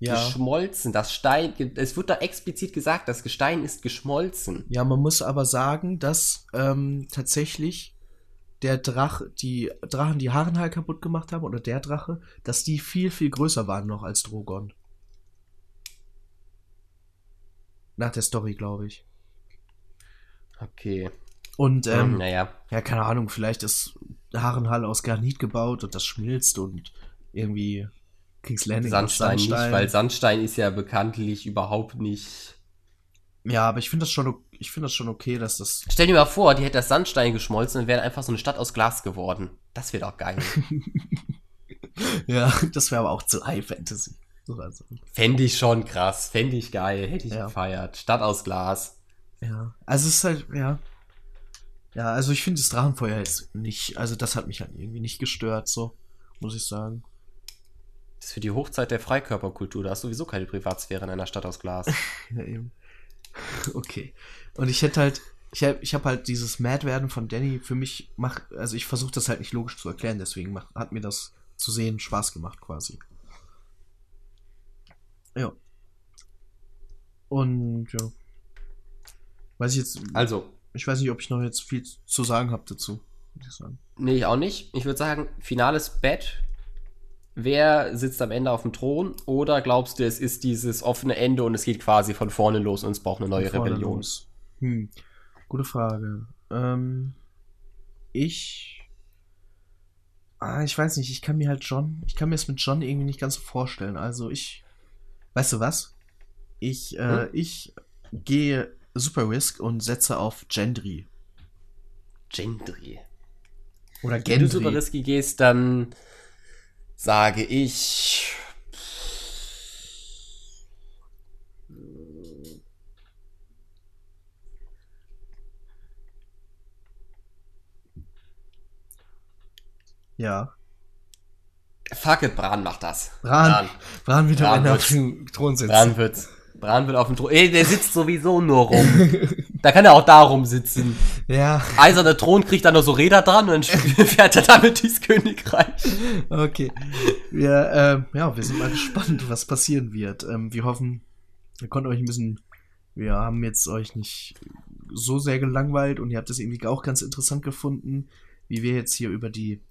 [SPEAKER 2] Geschmolzen, das Stein. Es wird da explizit gesagt, das Gestein ist geschmolzen.
[SPEAKER 1] Ja, man muss aber sagen, dass ähm, tatsächlich der Drach, die Drachen, die Harrenhal kaputt gemacht haben, oder der Drache, dass die viel, viel größer waren noch als Drogon. Nach der Story, glaube ich.
[SPEAKER 2] Okay.
[SPEAKER 1] Und, ähm,
[SPEAKER 2] naja.
[SPEAKER 1] ja, keine Ahnung, vielleicht ist Harrenhal aus Granit gebaut und das schmilzt und irgendwie King's Landing aus
[SPEAKER 2] Sandstein, nicht, weil Sandstein ist ja bekanntlich überhaupt nicht.
[SPEAKER 1] Ja, aber ich finde das schon, ich finde das schon okay, dass das,
[SPEAKER 2] Stell dir mal vor, die hätte das Sandstein geschmolzen und wäre einfach so eine Stadt aus Glas geworden. Das wäre doch geil.
[SPEAKER 1] ja, das wäre aber auch zu High Fantasy. So also,
[SPEAKER 2] Fände ich schon krass. Fände ich geil. Hätte ich
[SPEAKER 1] Ja.
[SPEAKER 2] gefeiert. Stadt aus Glas.
[SPEAKER 1] ja, also es ist halt, ja. Ja, also ich finde das Drachenfeuer jetzt nicht, also das hat mich halt irgendwie nicht gestört, so, muss ich sagen.
[SPEAKER 2] Das ist für die Hochzeit der Freikörperkultur. Da hast du sowieso keine Privatsphäre in einer Stadt aus Glas.
[SPEAKER 1] Ja, eben. Okay. Und ich hätte halt, ich habe ich hab halt dieses Mad-Werden von Danny für mich macht, also ich versuche das halt nicht logisch zu erklären, deswegen macht, hat mir das zu sehen Spaß gemacht quasi. Ja. Und ja. Weiß ich jetzt,
[SPEAKER 2] Also,
[SPEAKER 1] ich weiß nicht, ob ich noch jetzt viel zu sagen habe dazu, ich
[SPEAKER 2] nee, ich auch nicht. Ich würde sagen, finales Bett. Wer sitzt am Ende auf dem Thron? Oder glaubst du, es ist dieses offene Ende und es geht quasi von vorne los und es braucht eine neue Rebellion?
[SPEAKER 1] Hm. Gute Frage. Ähm, ich. Ah, ich weiß nicht, ich kann mir halt John. Ich kann mir es mit John irgendwie nicht ganz so vorstellen. Also ich. Weißt du was? Ich, äh,
[SPEAKER 2] Hm?
[SPEAKER 1] ich gehe Super Risk und setze auf Gendry.
[SPEAKER 2] Gendry.
[SPEAKER 1] Oder
[SPEAKER 2] Wenn du
[SPEAKER 1] Gendry.
[SPEAKER 2] super risky gehst, dann sage ich.
[SPEAKER 1] Ja.
[SPEAKER 2] Fuck it, Bran macht das.
[SPEAKER 1] Bran. Bran wieder
[SPEAKER 2] Bran
[SPEAKER 1] wenn er auf dem Thron sitzt.
[SPEAKER 2] Bran wird's. Bran wird auf dem Thron. Ey, der sitzt sowieso nur rum. da kann er auch da rumsitzen.
[SPEAKER 1] Ja,
[SPEAKER 2] Eiserner Thron kriegt dann noch so Räder dran und dann fährt er damit durchs Königreich.
[SPEAKER 1] okay. Wir, ähm, ja, wir sind mal gespannt, was passieren wird. Ähm, wir hoffen, wir konnten euch ein bisschen, wir haben jetzt euch nicht so sehr gelangweilt und ihr habt das irgendwie auch ganz interessant gefunden, wie wir jetzt hier über die,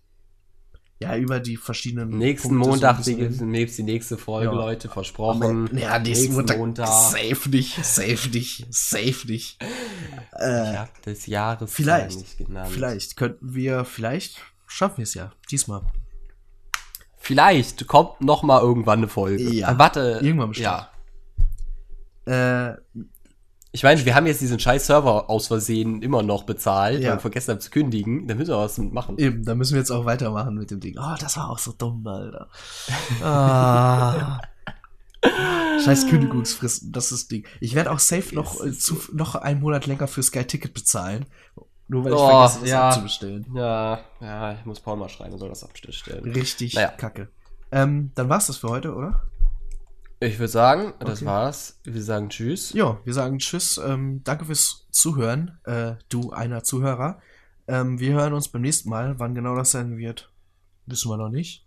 [SPEAKER 1] ja, über die verschiedenen
[SPEAKER 2] Nächsten
[SPEAKER 1] Punkte so
[SPEAKER 2] Montag die,
[SPEAKER 1] reden.
[SPEAKER 2] gibt's die nächste Folge,
[SPEAKER 1] Ja.
[SPEAKER 2] Leute, versprochen.
[SPEAKER 1] Ja, nächsten
[SPEAKER 2] Nächsten
[SPEAKER 1] Montag, safe nicht, safe nicht, safe nicht.
[SPEAKER 2] Ich
[SPEAKER 1] Äh,
[SPEAKER 2] hab des Jahres
[SPEAKER 1] vielleicht,
[SPEAKER 2] nicht genannt.
[SPEAKER 1] vielleicht könnten wir, vielleicht schaffen wir es ja, diesmal.
[SPEAKER 2] Vielleicht kommt noch mal irgendwann eine Folge.
[SPEAKER 1] Ja.
[SPEAKER 2] Äh, warte.
[SPEAKER 1] Irgendwann bestimmt.
[SPEAKER 2] Ja.
[SPEAKER 1] Äh,
[SPEAKER 2] Ich meine, wir haben jetzt diesen scheiß Server aus Versehen immer noch bezahlt,
[SPEAKER 1] Ja.
[SPEAKER 2] weil wir vergessen haben zu kündigen. Da müssen wir was machen.
[SPEAKER 1] Eben, da müssen wir jetzt auch weitermachen mit dem Ding. Oh, das war auch so dumm, Alter. Ah. Scheiß Kündigungsfristen, das ist das Ding. Ich werde auch safe noch, äh, zu, noch einen Monat länger für Sky Ticket bezahlen. Nur weil ich
[SPEAKER 2] Oh,
[SPEAKER 1] vergesse, das
[SPEAKER 2] ja.
[SPEAKER 1] abzubestellen.
[SPEAKER 2] Ja, ja, ich muss Paul mal schreiben, soll das abstellen.
[SPEAKER 1] Richtig
[SPEAKER 2] Naja.
[SPEAKER 1] kacke. Ähm, dann war's das für heute, oder?
[SPEAKER 2] Ich würde sagen, das
[SPEAKER 1] Okay.
[SPEAKER 2] war's. Wir sagen Tschüss.
[SPEAKER 1] Ja, wir sagen Tschüss. Ähm, danke fürs Zuhören, äh, du einer Zuhörer. Ähm, wir hören uns beim nächsten Mal. Wann genau das sein wird, wissen wir noch nicht.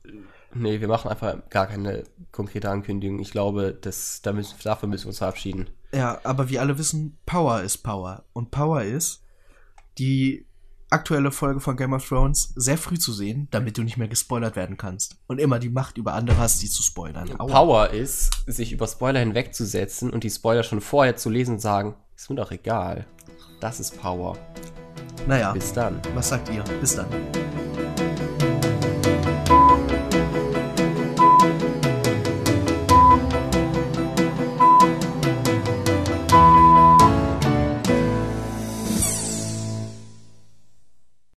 [SPEAKER 2] Nee, wir machen einfach gar keine konkrete Ankündigung. Ich glaube, das, da müssen, dafür müssen wir uns verabschieden.
[SPEAKER 1] Ja, aber wie alle wissen, Power ist Power. Und Power ist, die aktuelle Folge von Game of Thrones sehr früh zu sehen, damit du nicht mehr gespoilert werden kannst. Und immer die Macht über andere hast, die zu spoilern. Aua.
[SPEAKER 2] Power ist, sich über Spoiler hinwegzusetzen und die Spoiler schon vorher zu lesen und sagen, ist mir doch egal. Das ist Power.
[SPEAKER 1] Naja,
[SPEAKER 2] Bis dann.
[SPEAKER 1] was sagt ihr? Bis dann.